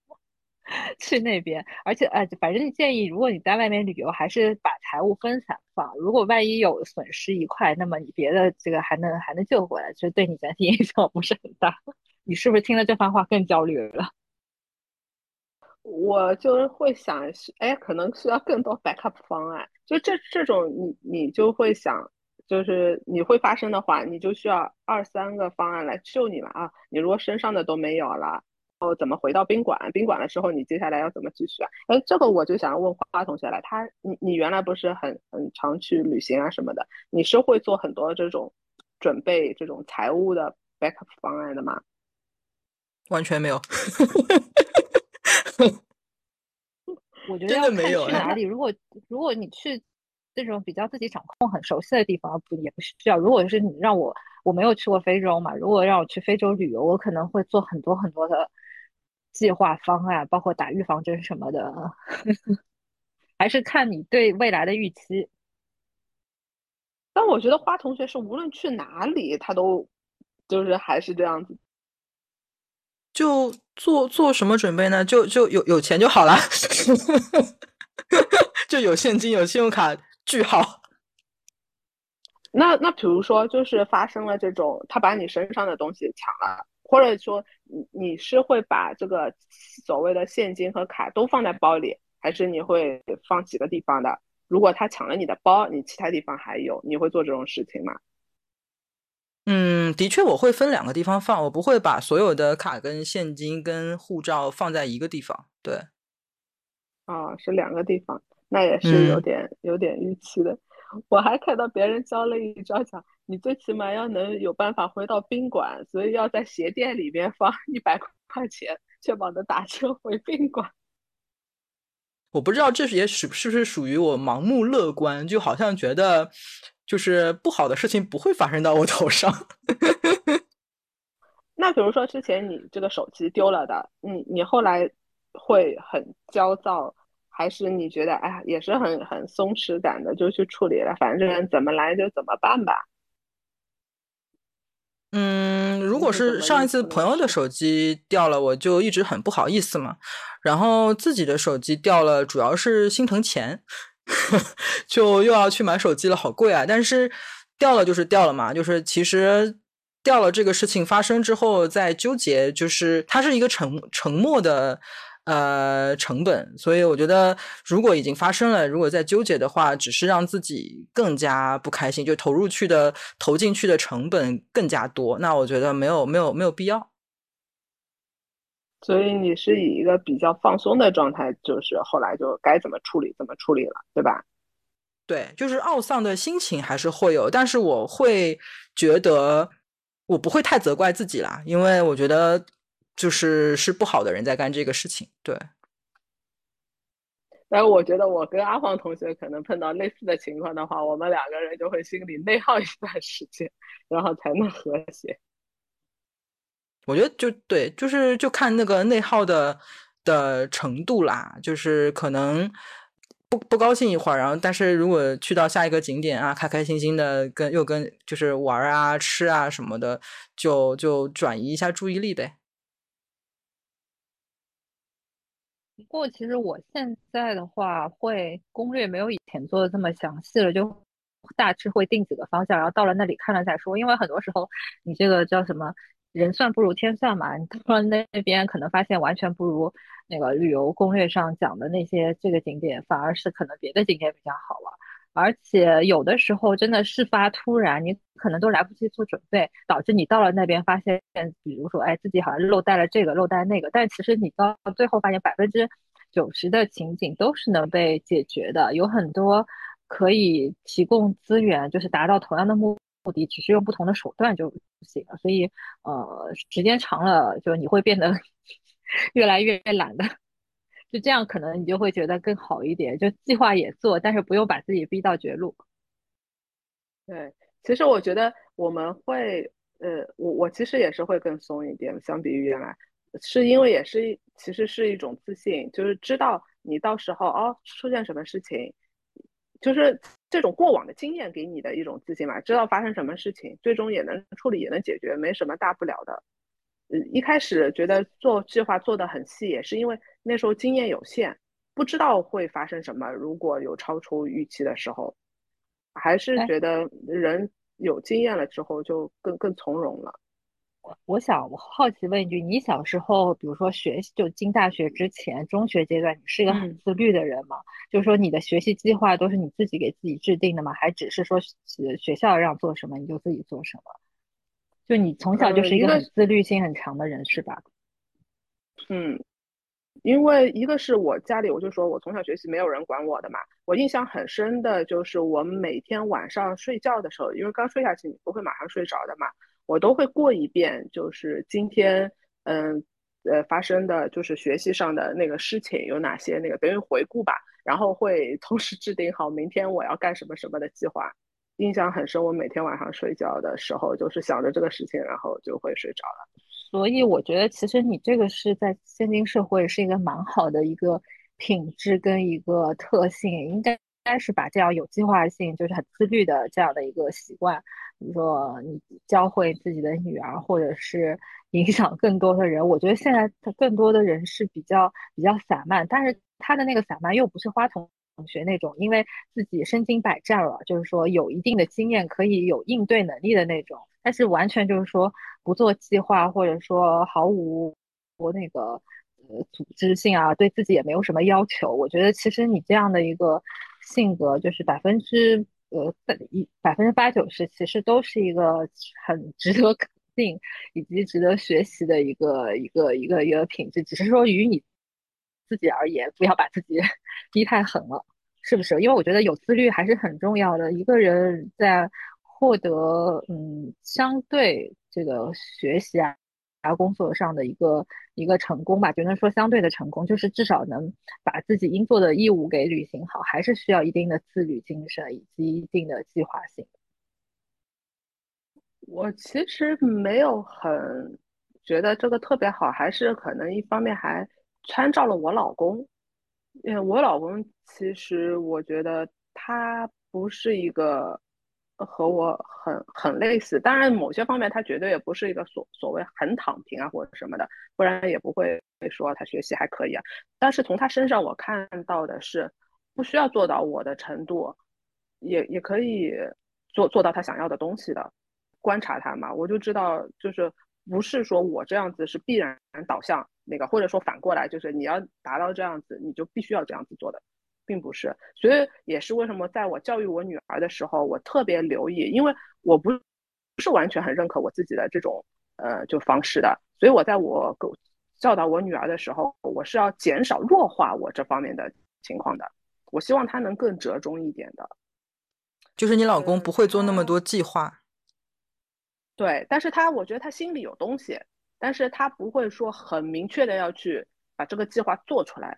Speaker 3: 去那边，而且呃，反正建议，如果你在外面旅游，还是把财务分散放。如果万一有损失一块，那么你别的这个还能还能救回来，就对你整体 影响不是很大。你是不是听了这番话更焦虑了？
Speaker 1: 我就会想，哎，可能需要更多 backup 方案。就这这种，你你就会想，就是你会发生的话，你就需要二三个方案来救你了啊。你如果身上的都没有了。后怎么回到宾馆？宾馆的时候，你接下来要怎么继续啊？哎，这个我就想问花花同学了。他，你你原来不是很很常去旅行啊什么的？你是会做很多这种准备这种财务的 backup 方案的吗？
Speaker 2: 完全没有。
Speaker 3: 我觉得没有去哪里。如果如果你去这种比较自己掌控很熟悉的地方，不也不需要。如果是你让我，我没有去过非洲嘛，如果让我去非洲旅游，我可能会做很多很多的。计划方案包括打预防针什么的，还是看你对未来的预期。
Speaker 1: 但我觉得花同学是无论去哪里，他都就是还是这样子。
Speaker 2: 就做做什么准备呢？就就有有钱就好了，就有现金有信用卡句号。
Speaker 1: 那那比如说，就是发生了这种，他把你身上的东西抢了。或者说，你你是会把这个所谓的现金和卡都放在包里，还是你会放几个地方的？如果他抢了你的包，你其他地方还有，你会做这种事情吗？
Speaker 2: 嗯，的确，我会分两个地方放，我不会把所有的卡跟现金跟护照放在一个地方。对，
Speaker 1: 哦，是两个地方，那也是有点有点预期的。我还看到别人交了一张，讲你最起码要能有办法回到宾馆，所以要在鞋垫里面放一百块钱，确保能打车回宾馆。
Speaker 2: 我不知道这是也是是不是属于我盲目乐观，就好像觉得就是不好的事情不会发生到我头上。
Speaker 1: 那比如说之前你这个手机丢了的，你你后来会很焦躁。还是你觉得，哎呀，也是很很松弛感的，就去处理了，反正怎么来就怎么办吧。
Speaker 2: 嗯，如果是上一次朋友的手机掉了，我就一直很不好意思嘛。然后自己的手机掉了，主要是心疼钱，就又要去买手机了，好贵啊！但是掉了就是掉了嘛，就是其实掉了这个事情发生之后再纠结，就是它是一个沉沉默的。呃，成本，所以我觉得，如果已经发生了，如果再纠结的话，只是让自己更加不开心，就投入去的、投进去的成本更加多，那我觉得没有、没有、没有必要。
Speaker 1: 所以你是以一个比较放松的状态，就是后来就该怎么处理怎么处理了，对吧？
Speaker 2: 对，就是懊丧的心情还是会有，但是我会觉得我不会太责怪自己啦，因为我觉得。就是是不好的人在干这个事情，对。
Speaker 1: 但是我觉得我跟阿黄同学可能碰到类似的情况的话，我们两个人就会心里内耗一段时间，然后才能和谐。
Speaker 2: 我觉得就对，就是就看那个内耗的的程度啦，就是可能。不不高兴一会儿，然后但是如果去到下一个景点啊，开开心心的跟又跟就是玩啊、吃啊什么的，就就转移一下注意力呗。
Speaker 3: 不过其实我现在的话，会攻略没有以前做的这么详细了，就大致会定几个方向，然后到了那里看了再说。因为很多时候你这个叫什么？人算不如天算嘛，你到了那边可能发现完全不如那个旅游攻略上讲的那些这个景点，反而是可能别的景点比较好玩。而且有的时候真的事发突然，你可能都来不及做准备，导致你到了那边发现，比如说哎自己好像漏带了这个漏带那个，但其实你到最后发现百分之九十的情景都是能被解决的，有很多可以提供资源，就是达到同样的目。目的只是用不同的手段就行了，所以呃，时间长了，就你会变得 越来越懒的，就这样可能你就会觉得更好一点，就计划也做，但是不用把自己逼到绝路。
Speaker 1: 对，其实我觉得我们会，呃，我我其实也是会更松一点，相比于原来，是因为也是其实是一种自信，就是知道你到时候哦出现什么事情。就是这种过往的经验给你的一种自信嘛，知道发生什么事情，最终也能处理，也能解决，没什么大不了的。嗯，一开始觉得做计划做的很细，也是因为那时候经验有限，不知道会发生什么。如果有超出预期的时候，还是觉得人有经验了之后就更更从容了。
Speaker 3: 我想，我好奇问一句，你小时候，比如说学习，就进大学之前，中学阶段，你是一个很自律的人吗？就是说，你的学习计划都是你自己给自己制定的吗？还只是说学校让做什么你就自己做什么？就你从小就是一个很自律性很强的人，是吧？
Speaker 1: 嗯，因为一个是我家里，我就说我从小学习没有人管我的嘛。我印象很深的就是我每天晚上睡觉的时候，因为刚睡下去，你不会马上睡着的嘛。我都会过一遍，就是今天，嗯，呃，发生的就是学习上的那个事情有哪些，那个等于回顾吧，然后会同时制定好明天我要干什么什么的计划。印象很深，我每天晚上睡觉的时候就是想着这个事情，然后就会睡着了。
Speaker 3: 所以我觉得，其实你这个是在现今社会是一个蛮好的一个品质跟一个特性，应该。应该是把这样有计划性，就是很自律的这样的一个习惯，比如说你教会自己的女儿，或者是 影响更多的人。我觉得现在他更多的人是比较比较散漫，但是他的那个散漫又不是花童学那种，因为自己身经百战了，就是说有一定的经验，可以有应对能力的那种。但是完全就是说不做计划，或者说毫无我那个呃组织性啊，对自己也没有什么要求。我觉得其实你这样的一个。性格就是百分之呃一百分之八九十，其实都是一个很值得肯定以及值得学习的一个一个一个一个品质。只是说与你自己而言，不要把自己 逼太狠了，是不是？因为我觉得有自律还是很重要的。一个人在获得嗯相对这个学习啊。啊，工作上的一个一个成功吧，只能说相对的成功，就是至少能把自己应做的义务给履行好，还是需要一定的自律精神以及一定的计划性。
Speaker 1: 我其实没有很觉得这个特别好，还是可能一方面还参照了我老公，嗯我老公其实我觉得他不是一个。和我很很类似，当然某些方面他绝对也不是一个所所谓很躺平啊或者什么的，不然也不会说他学习还可以啊。但是从他身上我看到的是，不需要做到我的程度，也也可以做做到他想要的东西的。观察他嘛，我就知道，就是不是说我这样子是必然导向那个，或者说反过来就是你要达到这样子，你就必须要这样子做的。并不是，所以也是为什么在我教育我女儿的时候，我特别留意，因为我不不是完全很认可我自己的这种呃就方式的，所以我在我教导我女儿的时候，我是要减少弱化我这方面的情况的，我希望她能更折中一点的。
Speaker 2: 就是你老公不会做那么多计划，
Speaker 1: 对，但是他我觉得他心里有东西，但是他不会说很明确的要去把这个计划做出来。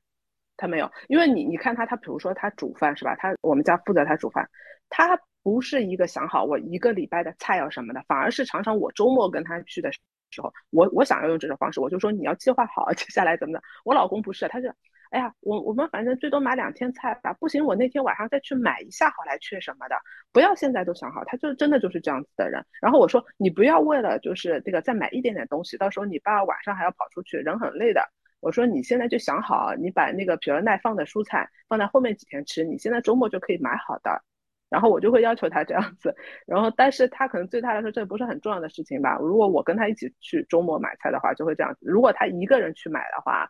Speaker 1: 他没有，因为你你看他，他比如说他煮饭是吧？他我们家负责他煮饭，他不是一个想好我一个礼拜的菜要什么的，反而是常常我周末跟他去的时候，我我想要用这种方式，我就说你要计划好 接下来怎么的。我老公不是，他是哎呀，我我们反正最多买两天菜吧，不行，我那天晚上再去买一下好来缺什么的，不要现在都想好。他就真的就是这样子的人。然后我说，你不要为了就是这个再买一点点东西，到时候你爸晚上还要跑出去，人很累的。我说你现在就想好，你把那个比如耐放的蔬菜放在后面几天吃，你现在周末就可以买好的。然后我就会要求他这样子，然后但是他可能对他来说这不是很重要的事情吧。如果我跟他一起去周末买菜的话，就会这样子。如果他一个人去买的话，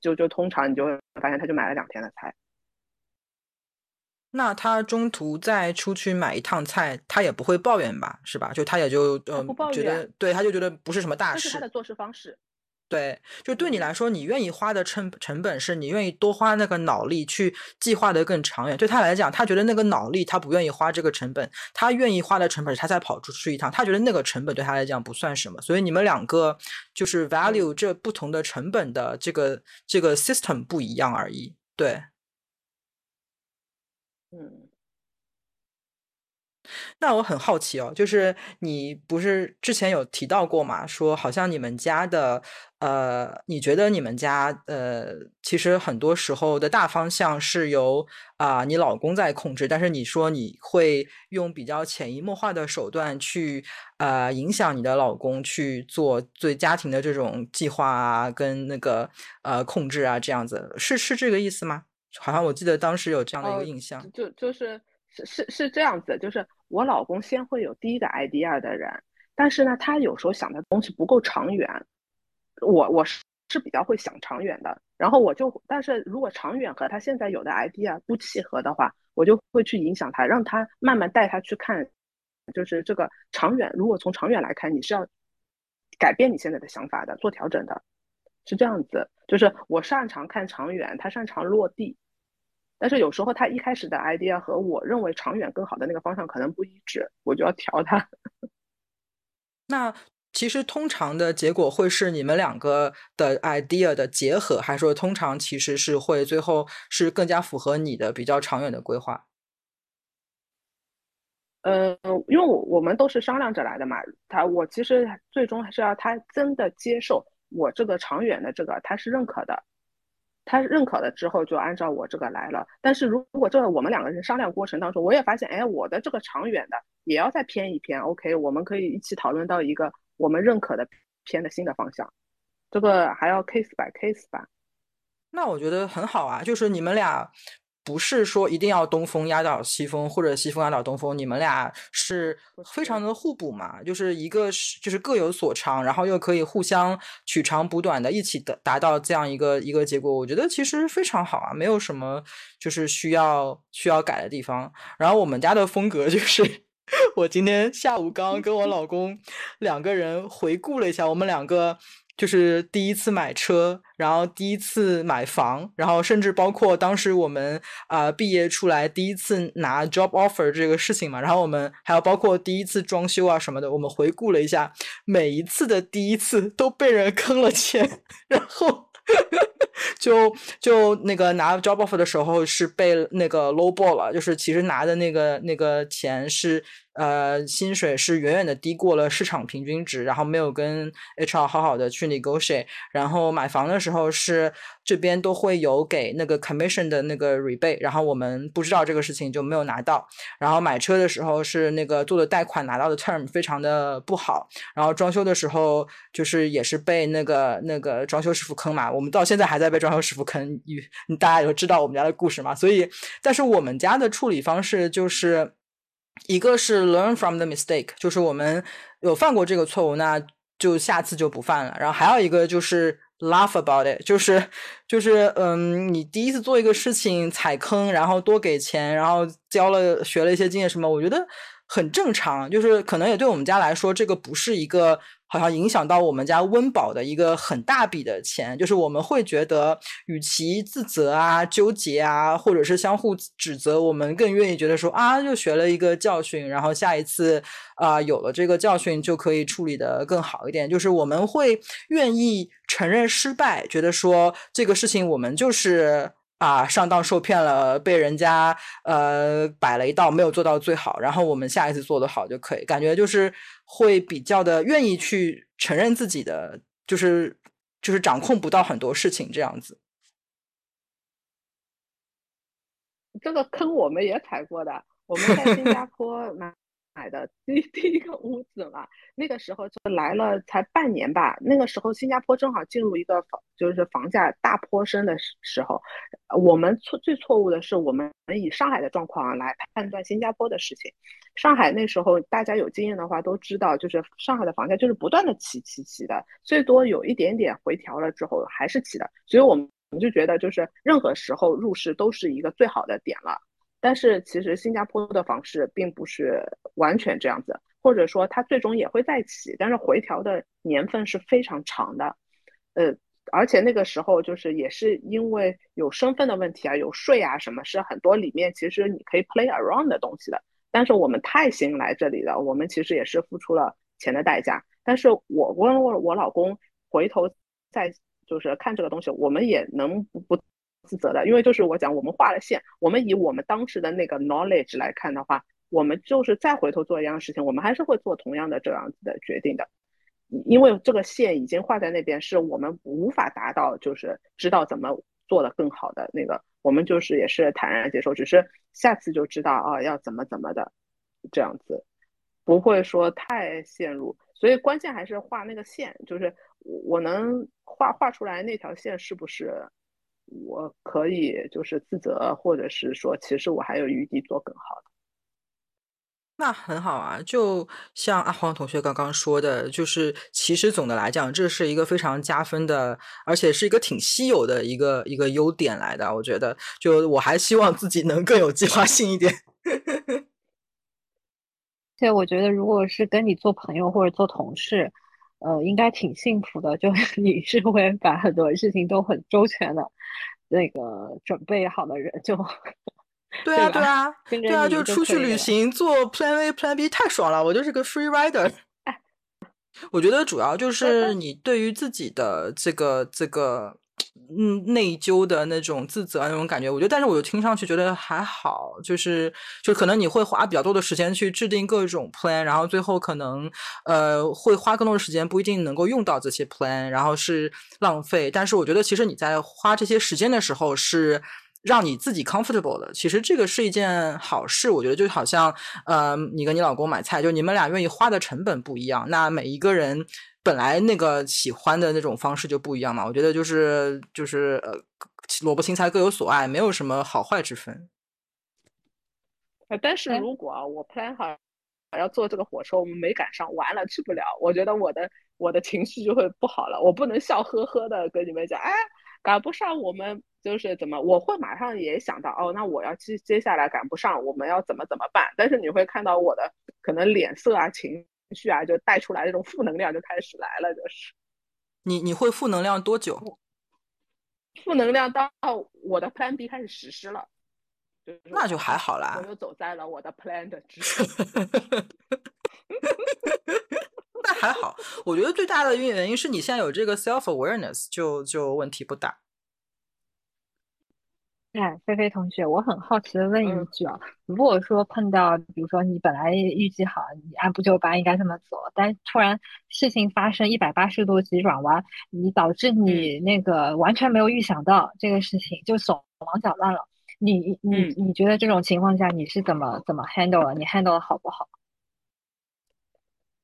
Speaker 1: 就就通常你就会发现他就买了两天的菜。
Speaker 2: 那他中途再出去买一趟菜，他也不会抱怨吧？是吧？就他也就呃觉得对，他就觉得不是什么大事。
Speaker 1: 这是他的做事方式。
Speaker 2: 对，就对你来说，你愿意花的成成本是你愿意多花那个脑力去计划的更长远。对他来讲，他觉得那个脑力他不愿意花这个成本，他愿意花的成本是他再跑出去一趟，他觉得那个成本对他来讲不算什么。所以你们两个就是 value 这不同的成本的这个这个 system 不一样而已。对，
Speaker 1: 嗯。
Speaker 2: 那我很好奇哦，就是你不是之前有提到过嘛？说好像你们家的，呃，你觉得你们家，呃，其实很多时候的大方向是由啊你老公在控制，但是你说你会用比较潜移默化的手段去，呃，影响你的老公去做对家庭的这种计划啊，跟那个呃控制啊，这样子是是这个意思吗？好像我记得当时有这样的一个印象，
Speaker 1: 就就是。是是是这样子，就是我老公先会有第一个 idea 的人，但是呢，他有时候想的东西不够长远。我我是是比较会想长远的，然后我就，但是如果长远和他现在有的 idea 不契合的话，我就会去影响他，让他慢慢带他去看，就是这个长远。如果从长远来看，你是要改变你现在的想法的，做调整的，是这样子。就是我擅长看长远，他擅长落地。但是有时候他一开始的 idea 和我认为长远更好的那个方向可能不一致，我就要调他。
Speaker 2: 那其实通常的结果会是你们两个的 idea 的结合，还是说通常其实是会最后是更加符合你的比较长远的规划？
Speaker 1: 呃，因为我我们都是商量着来的嘛，他我其实最终还是要他真的接受我这个长远的这个，他是认可的。他认可了之后，就按照我这个来了。但是如果这我们两个人商量过程当中，我也发现，哎，我的这个长远的也要再偏一偏。OK，我们可以一起讨论到一个我们认可的偏的新的方向。这个还要 case by case 吧。
Speaker 2: 那我觉得很好啊，就是你们俩。不是说一定要东风压倒西风，或者西风压倒东风，你们俩是非常的互补嘛，就是一个是就是各有所长，然后又可以互相取长补短的，一起的达到这样一个一个结果，我觉得其实非常好啊，没有什么就是需要需要改的地方。然后我们家的风格就是，我今天下午刚跟我老公两个人回顾了一下，我们两个。就是第一次买车，然后第一次买房，然后甚至包括当时我们啊毕业出来第一次拿 job offer 这个事情嘛，然后我们还有包括第一次装修啊什么的，我们回顾了一下，每一次的第一次都被人坑了钱，然后就就那个拿 job offer 的时候是被那个 low ball 了，就是其实拿的那个那个钱是。呃，薪水是远远的低过了市场平均值，然后没有跟 HR 好好的去 negotiate，然后买房的时候是这边都会有给那个 commission 的那个 rebate，然后我们不知道这个事情就没有拿到，然后买车的时候是那个做的贷款拿到的 term 非常的不好，然后装修的时候就是也是被那个那个装修师傅坑嘛，我们到现在还在被装修师傅坑，大家都知道我们家的故事嘛？所以，但是我们家的处理方式就是。一个是 learn from the mistake，就是我们有犯过这个错误，那就下次就不犯了。然后还有一个就是 laugh about it，就是就是嗯，你第一次做一个事情踩坑，然后多给钱，然后交了学了一些经验什么，我觉得很正常。就是可能也对我们家来说，这个不是一个。好像影响到我们家温饱的一个很大笔的钱，就是我们会觉得，与其自责啊、纠结啊，或者是相互指责，我们更愿意觉得说啊，又学了一个教训，然后下一次啊有了这个教训就可以处理的更好一点。就是我们会愿意承认失败，觉得说这个事情我们就是啊，上当受骗了，被人家呃摆了一道，没有做到最好。然后我们下一次做的好就可以，感觉就是会比较的愿意去承认自己的，就是就是掌控不到很多事情。这样子
Speaker 1: 这个坑我们也踩过的，我们在新加坡买。买的第 第一个屋子嘛，那个时候就来了才半年吧。那个时候新加坡正好进入一个房就是房价大坡升的时时候。我们错最错误的是，我们以上海的状况来判断新加坡的事情。上海那时候大家有经验的话都知道，就是上海的房价就是不断的起起起的，最多有一点点回调了之后还是起的。所以我们我们就觉得就是任何时候入市都是一个最好的点了。但是其实新加坡的房市并不是完全这样子，或者说它最终也会再起，但是回调的年份是非常长的，呃，而且那个时候就是也是因为有身份的问题啊，有税啊什么，是很多里面其实你可以 play around 的东西的。但是我们太新来这里了，我们其实也是付出了钱的代价。但是我跟我我老公回头再就是看这个东西，我们也能不不。自责的，因为就是我讲，我们画了线，我们以我们当时的那个 knowledge 来看的话，我们就是再回头做一样事情，我们还是会做同样的这样子的决定的，因为这个线已经画在那边，是我们无法达到，就是知道怎么做的更好的那个，我们就是也是坦然接受，只是下次就知道啊要怎么怎么的这样子，不会说太陷入，所以关键还是画那个线，就是我能画画出来那条线是不是？我可以就是自责，或者是说，其实我还有余地做更好的。
Speaker 2: 那很好啊，就像阿黄同学刚刚说的，就是其实总的来讲，这是一个非常加分的，而且是一个挺稀有的一个一个优点来的。我觉得，就我还希望自己能更有计划性一点。
Speaker 3: 对我觉得，如果是跟你做朋友或者做同事，呃，应该挺幸福的，就 你是会把很多事情都很周全的。那个准备好的人就，
Speaker 2: 对啊对啊对啊，就出去旅行做 Plan A Plan B 太爽了，我就是个 Free Rider。我觉得主要就是你对于自己的这个这个。嗯，内疚的那种自责那种感觉，我觉得，但是我又听上去觉得还好，就是就可能你会花比较多的时间去制定各种 plan，然后最后可能呃会花更多的时间，不一定能够用到这些 plan，然后是浪费。但是我觉得，其实你在花这些时间的时候，是让你自己 comfortable 的。其实这个是一件好事。我觉得就好像呃，你跟你老公买菜，就你们俩愿意花的成本不一样，那每一个人。本来那个喜欢的那种方式就不一样嘛，我觉得就是就是呃，萝卜青菜各有所爱，没有什么好坏之分。
Speaker 1: 但是如果我 plan 好要坐这个火车，我们没赶上，完了去不了，我觉得我的我的情绪就会不好了。我不能笑呵呵的跟你们讲，哎，赶不上，我们就是怎么？我会马上也想到，哦，那我要接接下来赶不上，我们要怎么怎么办？但是你会看到我的可能脸色啊情。绪啊，就带出来那种负能量就开始来了，就是
Speaker 2: 你你会负能量多久？
Speaker 1: 负能量到我的 Plan B 开始实施了，
Speaker 2: 那就还好啦。
Speaker 1: 我又走在了我的 Plan 的之上。
Speaker 2: 那还好，我觉得最大的原因是你现在有这个 self awareness，就就问题不大。
Speaker 3: 哎，菲菲同学，我很好奇的问一句啊，如果说碰到，比如说你本来预计好你按部就班应该这么走，但突然事情发生一百八十度急转弯，你导致你那个完全没有预想到这个事情，就手忙脚乱了。你你你觉得这种情况下你是怎么怎么 handle？你 handle 的好不好？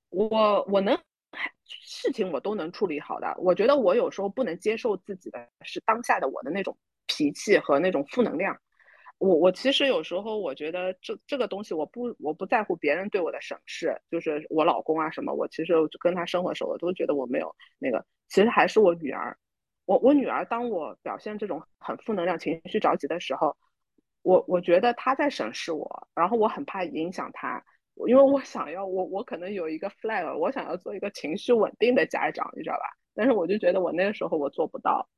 Speaker 1: 我我能事情我都能处理好的。我觉得我有时候不能接受自己的是当下的我的那种。脾气和那种负能量，我我其实有时候我觉得这这个东西我不我不在乎别人对我的审视，就是我老公啊什么，我其实跟他生活的时候，我都觉得我没有那个，其实还是我女儿，我我女儿当我表现这种很负能量、情绪着急的时候，我我觉得她在审视我，然后我很怕影响她，因为我想要我我可能有一个 flag，我想要做一个情绪稳定的家长，你知道吧？但是我就觉得我那个时候我做不到。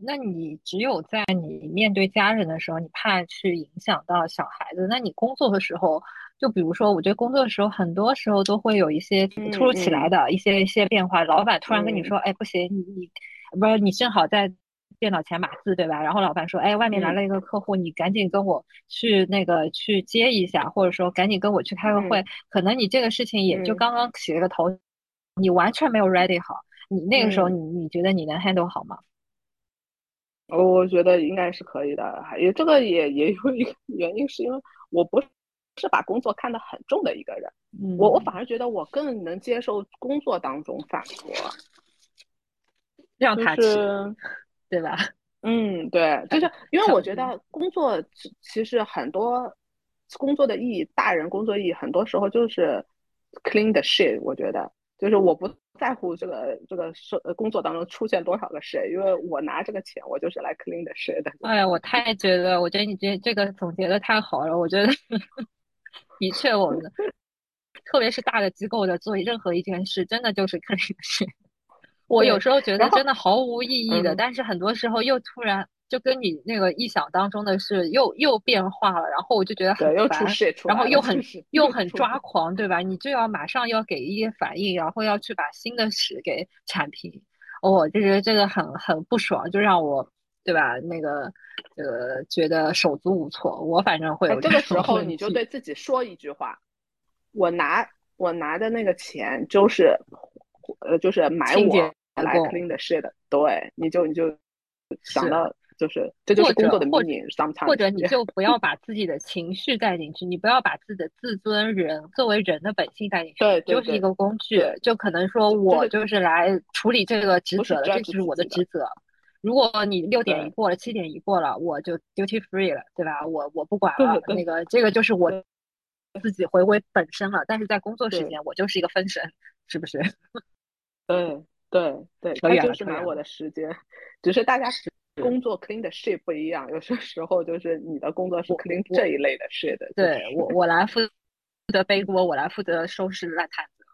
Speaker 3: 那你只有在你面对家人的时候，你怕去影响到小孩子。那你工作的时候，就比如说，我觉得工作的时候，很多时候都会有一些突如其来的一些一些变化。老板突然跟你说：“哎，不行，你你不是你正好在电脑前码字，对吧？”然后老板说：“哎，外面来了一个客户，你赶紧跟我去那个去接一下，或者说赶紧跟我去开个会。”可能你这个事情也就刚刚起了个头，你完全没有 ready 好。你那个时候，你你觉得你能 handle 好吗？
Speaker 1: 我觉得应该是可以的，也这个也也有一个 原因，是因为我不是把工作看得很重的一个人，我我反而觉得我更能接受工作当中反驳，
Speaker 3: 让他
Speaker 1: 吃，
Speaker 3: 对吧？
Speaker 1: 嗯，对，就是因为我觉得工作其实很多工作的意义，大人工作意义很多时候就是 clean the shit。我觉得就是我不在乎这个这个是工作当中出现多少个 shit，因为我拿这个钱，我就是来 clean the shit 的。
Speaker 3: 哎呀，我太觉得，我觉得你这这个总结的太好了。我觉得 的确，我们特别是大的机构的做任何一件事，真的就是 clean the shit。我有时候觉得真的毫无意义的，但是很多时候又突然就跟你那个臆想当中的是又又变化了，然后我就觉得很烦，然后 又很又很抓狂，对吧？你就要马上要给一些反应，然后要去把新的屎给铲平，我就觉得这个很很不爽，就让我对吧？那个呃，觉得手足无措。我反正会有
Speaker 1: 这个时候，你就对自己说一句话：我拿我拿的那个钱就是呃，就是买我。来 clean the shit，对，你就你就想到就是这就是工作的秘密。
Speaker 3: 或者你就不要 把自己的情绪带进去，你不要把自己的自尊、人作为人的本性带进去。
Speaker 1: 对，
Speaker 3: 就是一个工具，就可能说我就是来处理这个职责的，这就是我的职责。如果你六点一过了，七点一过了，我就 duty free 了，对吧？我我不管了，那个这个就是我自己回归本身了。但是在工作时间，我就是一个分神，是不是？
Speaker 1: 对。对对，他就是买我的时间，只是大家工作 clean 的 shit 不一样，有些时候就是你的工作是 clean 这一类的 shit 的。
Speaker 3: 对我我来负责背锅，我来负责收拾烂摊子。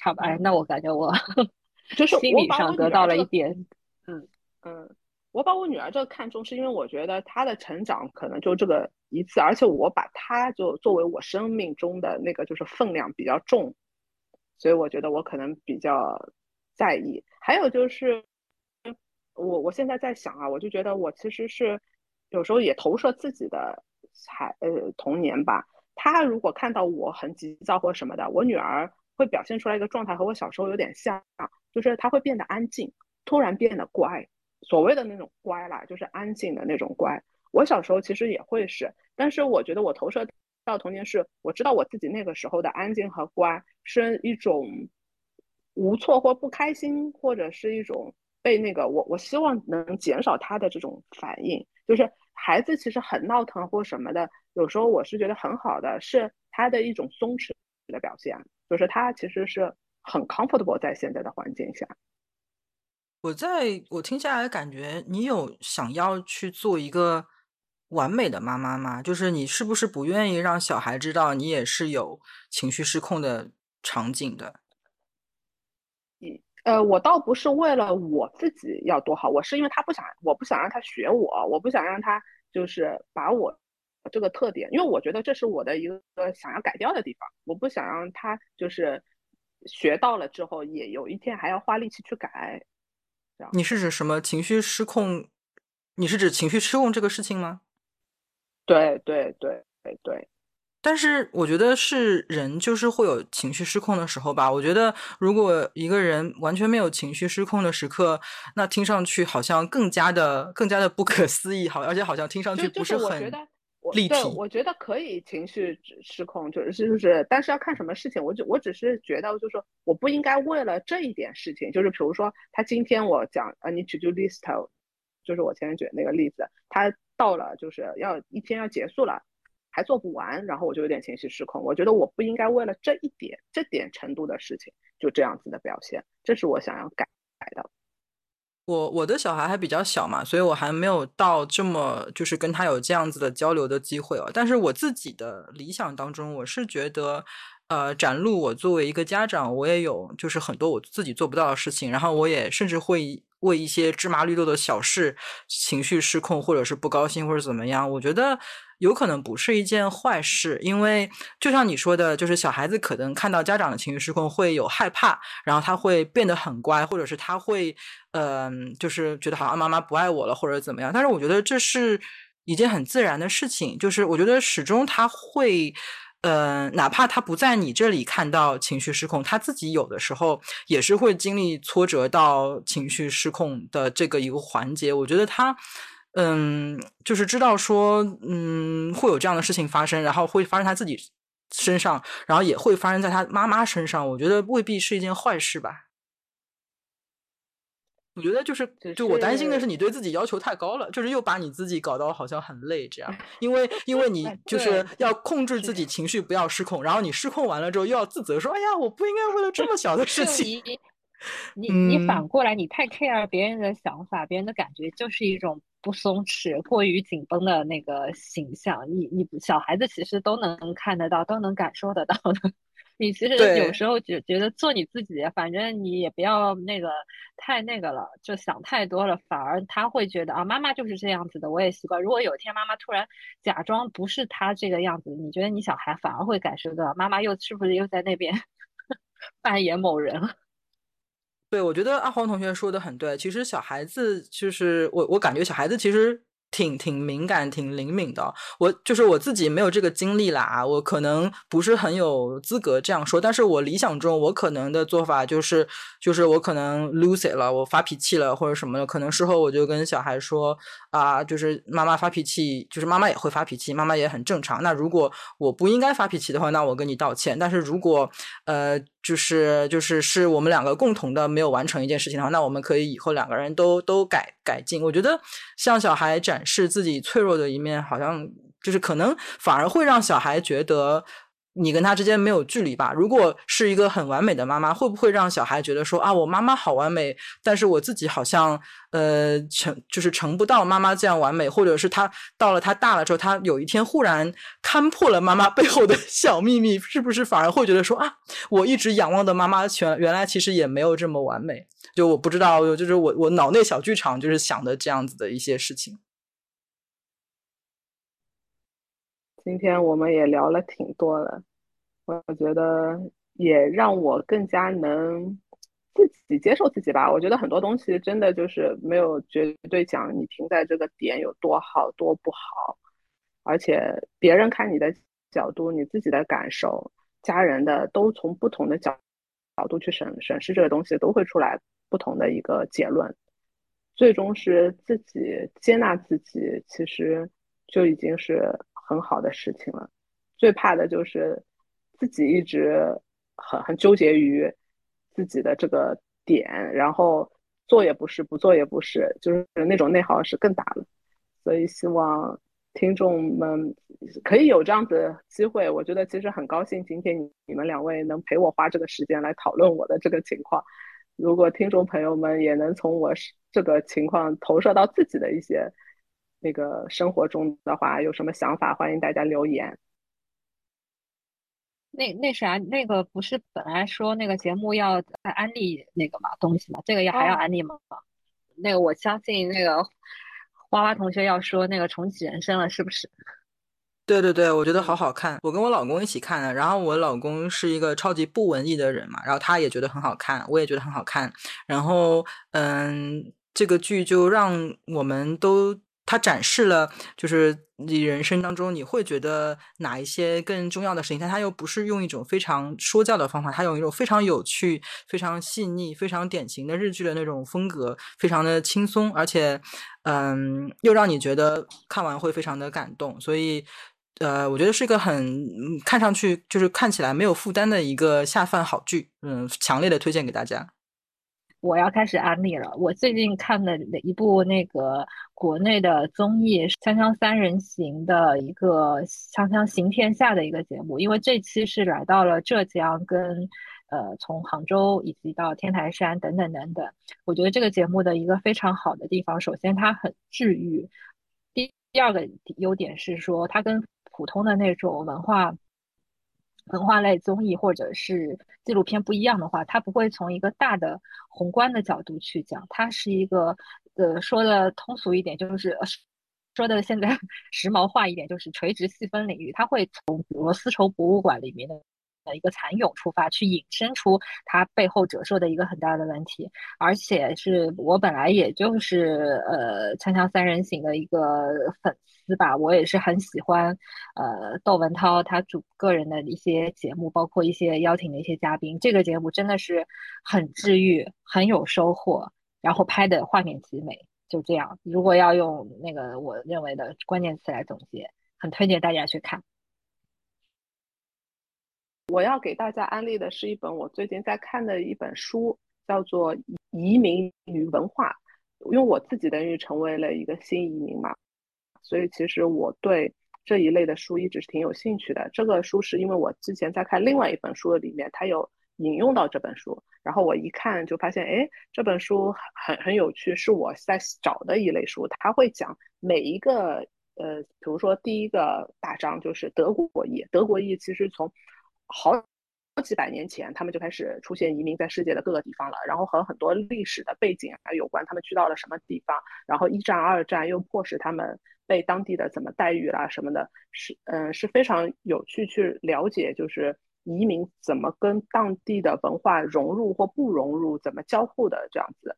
Speaker 3: 好吧，哎，那我感觉我
Speaker 1: 就是
Speaker 3: 心理上得到了一点，
Speaker 1: 嗯嗯，我把我女儿这个看重，是因为我觉得她的成长可能就这个一次，而且我把她就作为我生命中的那个就是分量比较重，所以我觉得我可能比较。在意，还有就是，我我现在在想啊，我就觉得我其实是有时候也投射自己的孩呃童年吧。他如果看到我很急躁或什么的，我女儿会表现出来一个状态和我小时候有点像，就是她会变得安静，突然变得乖。所谓的那种乖啦，就是安静的那种乖。我小时候其实也会是，但是我觉得我投射到童年是，我知道我自己那个时候的安静和乖是一种。无措或不开心，或者是一种被那个我我希望能减少他的这种反应，就是孩子其实很闹腾或什么的，有时候我是觉得很好的，是他的一种松弛的表现，就是他其实是很 comfortable 在现在的环境下。
Speaker 2: 我在我听下来感觉，你有想要去做一个完美的妈妈吗？就是你是不是不愿意让小孩知道你也是有情绪失控的场景的？
Speaker 1: 呃，我倒不是为了我自己要多好，我是因为他不想，我不想让他学我，我不想让他就是把我这个特点，因为我觉得这是我的一个想要改掉的地方，我不想让他就是学到了之后也有一天还要花力气去改。
Speaker 2: 你是指什么情绪失控？你是指情绪失控这个事情吗？
Speaker 1: 对对对对对。
Speaker 2: 但是我觉得是人就是会有情绪失控的时候吧。我觉得如果一个人完全没有情绪失控的时刻，那听上去好像更加的更加的不可思议，好，而且好像听上去不
Speaker 1: 是
Speaker 2: 很立体。
Speaker 1: 我觉得可以情绪失控，就是就是，但是要看什么事情。我就我只是觉得，就是说，我不应该为了这一点事情，就是比如说，他今天我讲呃，你 to do list，就是我前面举的那个例子，他到了就是要一天要结束了。还做不完，然后我就有点情绪失控。我觉得我不应该为了这一点、这点程度的事情就这样子的表现，这是我想要改改的。
Speaker 2: 我我的小孩还比较小嘛，所以我还没有到这么就是跟他有这样子的交流的机会哦。但是我自己的理想当中，我是觉得，呃，展露我作为一个家长，我也有就是很多我自己做不到的事情，然后我也甚至会为一些芝麻绿豆的小事情绪失控，或者是不高兴，或者怎么样。我觉得。有可能不是一件坏事，因为就像你说的，就是小孩子可能看到家长的情绪失控会有害怕，然后他会变得很乖，或者是他会，嗯，就是觉得好像妈妈不爱我了，或者怎么样。但是我觉得这是一件很自然的事情，就是我觉得始终他会，呃，哪怕他不在你这里看到情绪失控，他自己有的时候也是会经历挫折到情绪失控的这个一个环节。我觉得他，嗯，就是知道说，嗯，会有这样的事情发生，然后会发生他自己身上，然后也会发生在他妈妈身上。我觉得未必是一件坏事吧。我觉得就是，就我担心的是你对自己要求太高了，就是又把你自己搞到好像很累这样，因为因为你就是要控制自己情绪不要失控，然后你失控完了之后又要自责说，哎呀，我不应该为了这么小的事情。
Speaker 3: 你 你反过来，你太 care 别人的想法，别人的感觉，就是一种不松弛、过于紧绷的那个形象。你你小孩子其实都能看得到，都能感受得到的。你其实有时候觉觉得做你自己，反正你也不要那个太那个了，就想太多了，反而他会觉得啊，妈妈就是这样子的，我也习惯。如果有一天妈妈突然假装不是他这个样子，你觉得你小孩反而会感受到妈妈又是不是又在那边 扮演某人了？
Speaker 2: 对，我觉得阿黄同学说的很对。其实小孩子就是我，我感觉小孩子其实。挺挺敏感、挺灵敏的，我就是我自己没有这个经历啦，我可能不是很有资格这样说。但是我理想中，我可能的做法就是，就是我可能 lose 了，我发脾气了或者什么的，可能事后我就跟小孩说啊，就是妈妈发脾气，就是妈妈也会发脾气，妈妈也很正常。那如果我不应该发脾气的话，那我跟你道歉。但是如果呃。就是就是是我们两个共同的没有完成一件事情的话，那我们可以以后两个人都都改改进。我觉得向小孩展示自己脆弱的一面，好像就是可能反而会让小孩觉得。你跟他之间没有距离吧？如果是一个很完美的妈妈，会不会让小孩觉得说啊，我妈妈好完美，但是我自己好像呃成就是成不到妈妈这样完美，或者是他到了他大了之后，他有一天忽然看破了妈妈背后的 小秘密，是不是反而会觉得说啊，我一直仰望的妈妈，全原来其实也没有这么完美？就我不知道，就是我我脑内小剧场就是想的这样子的一些事情。
Speaker 1: 今天我们也聊了挺多的，我觉得也让我更加能自己接受自己吧。我觉得很多东西真的就是没有绝对讲你停在这个点有多好多不好，而且别人看你的角度、你自己的感受、家人的都从不同的角角度去审审视这个东西，都会出来不同的一个结论。最终是自己接纳自己，其实就已经是。很好的事情了，最怕的就是自己一直很很纠结于自己的这个点，然后做也不是，不做也不是，就是那种内耗是更大了。所以希望听众们可以有这样子机会，我觉得其实很高兴今天你们两位能陪我花这个时间来讨论我的这个情况。如果听众朋友们也能从我这个情况投射到自己的一些。那个生活中的话，有什么想法？欢迎大家留言。
Speaker 3: 那那啥，那个不是本来说那个节目要安利那个嘛东西嘛？这个要还要安利吗？那个我相信那个花花同学要说那个重启人生了，是不是？
Speaker 2: 对对对，我觉得好好看。我跟我老公一起看的，然后我老公是一个超级不文艺的人嘛，然后他也觉得很好看，我也觉得很好看。然后嗯，这个剧就让我们都。它展示了，就是你人生当中你会觉得哪一些更重要的事情，但它又不是用一种非常说教的方法，它用一种非常有趣、非常细腻、非常典型的日剧的那种风格，非常的轻松，而且，嗯，又让你觉得看完会非常的感动。所以，呃，我觉得是一个很看上去就是看起来没有负担的一个下饭好剧，嗯，强烈的推荐给大家。
Speaker 3: 我要开始安利了。我最近看的一部那个国内的综艺《锵锵三人行》的一个《锵锵行天下》的一个节目，因为这期是来到了浙江，跟呃从杭州以及到天台山等等等等。我觉得这个节目的一个非常好的地方，首先它很治愈。第第二个优点是说，它跟普通的那种文化。文化类综艺或者是纪录片不一样的话，它不会从一个大的宏观的角度去讲，它是一个呃说的通俗一点，就是说的现在 时髦化一点，就是垂直细分领域。它会从比如丝绸博物馆里面的的一个蚕蛹出发，去引申出它背后折射的一个很大的问题，而且是我本来也就是呃《锵锵三人行》的一个粉丝吧，我也是很喜欢呃窦文涛他主个人的一些节目，包括一些邀请的一些嘉宾，这个节目真的是很治愈，很有收获，然后拍的画面极美，就这样。如果要用那个我认为的关键词来总结，很推荐大家去看。
Speaker 1: 我要给大家安利的是一本我最近在看的一本书，叫做《移民与文化》。因为我自己等于成为了一个新移民嘛，所以其实我对这一类的书一直是挺有兴趣的。这个书是因为我之前在看另外一本书的里面，它有引用到这本书，然后我一看就发现，哎，这本书很很有趣，是我在找的一类书。它会讲每一个呃，比如说第一个大章就是德国裔，德国裔其实从好几百年前，他们就开始出现移民在世界的各个地方了，然后和很多历史的背景啊有关，他们去到了什么地方，然后一战、二战又迫使他们被当地的怎么待遇啦什么的，是嗯是非常有趣去了解，就是移民怎么跟当地的文化融入或不融入，怎么交互的这样子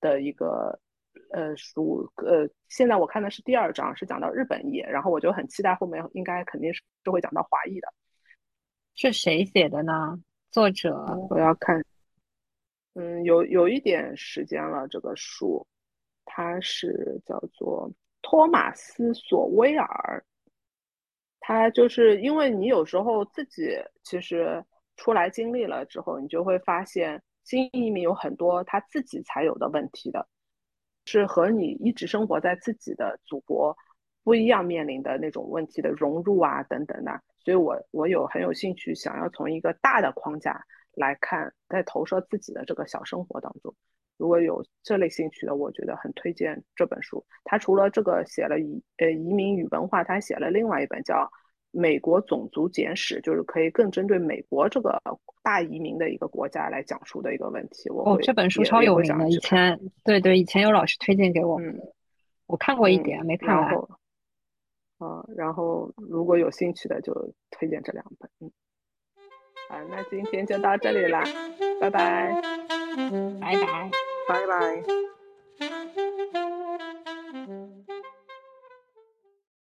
Speaker 1: 的一个呃书，呃现在我看的是第二章，是讲到日本裔，然后我就很期待后面应该肯定是是会讲到华裔的。
Speaker 3: 是谁写的呢？作者
Speaker 1: 我要看，嗯，有有一点时间了。这个书，它是叫做托马斯·索威尔。他就是因为你有时候自己其实出来经历了之后，你就会发现新移民有很多他自己才有的问题的，是和你一直生活在自己的祖国不一样面临的那种问题的融入啊等等的。所以，我我有很有兴趣，想要从一个大的框架来看，在投射自己的这个小生活当中。如果有这类兴趣的，我觉得很推荐这本书。他除了这个写了移呃移民与文化，他写了另外一本叫《美国种族简史》，就是可以更针对美国这个大移民的一个国家来讲述的一个问题。
Speaker 3: 哦，这本书超有名的，以前对对，以前有老师推荐给我，我看过一点，没看完。
Speaker 1: 啊，然后如果有兴趣的就推荐这两本，嗯，啊，那今天就到这里啦，拜拜，
Speaker 3: 拜拜，
Speaker 1: 拜拜。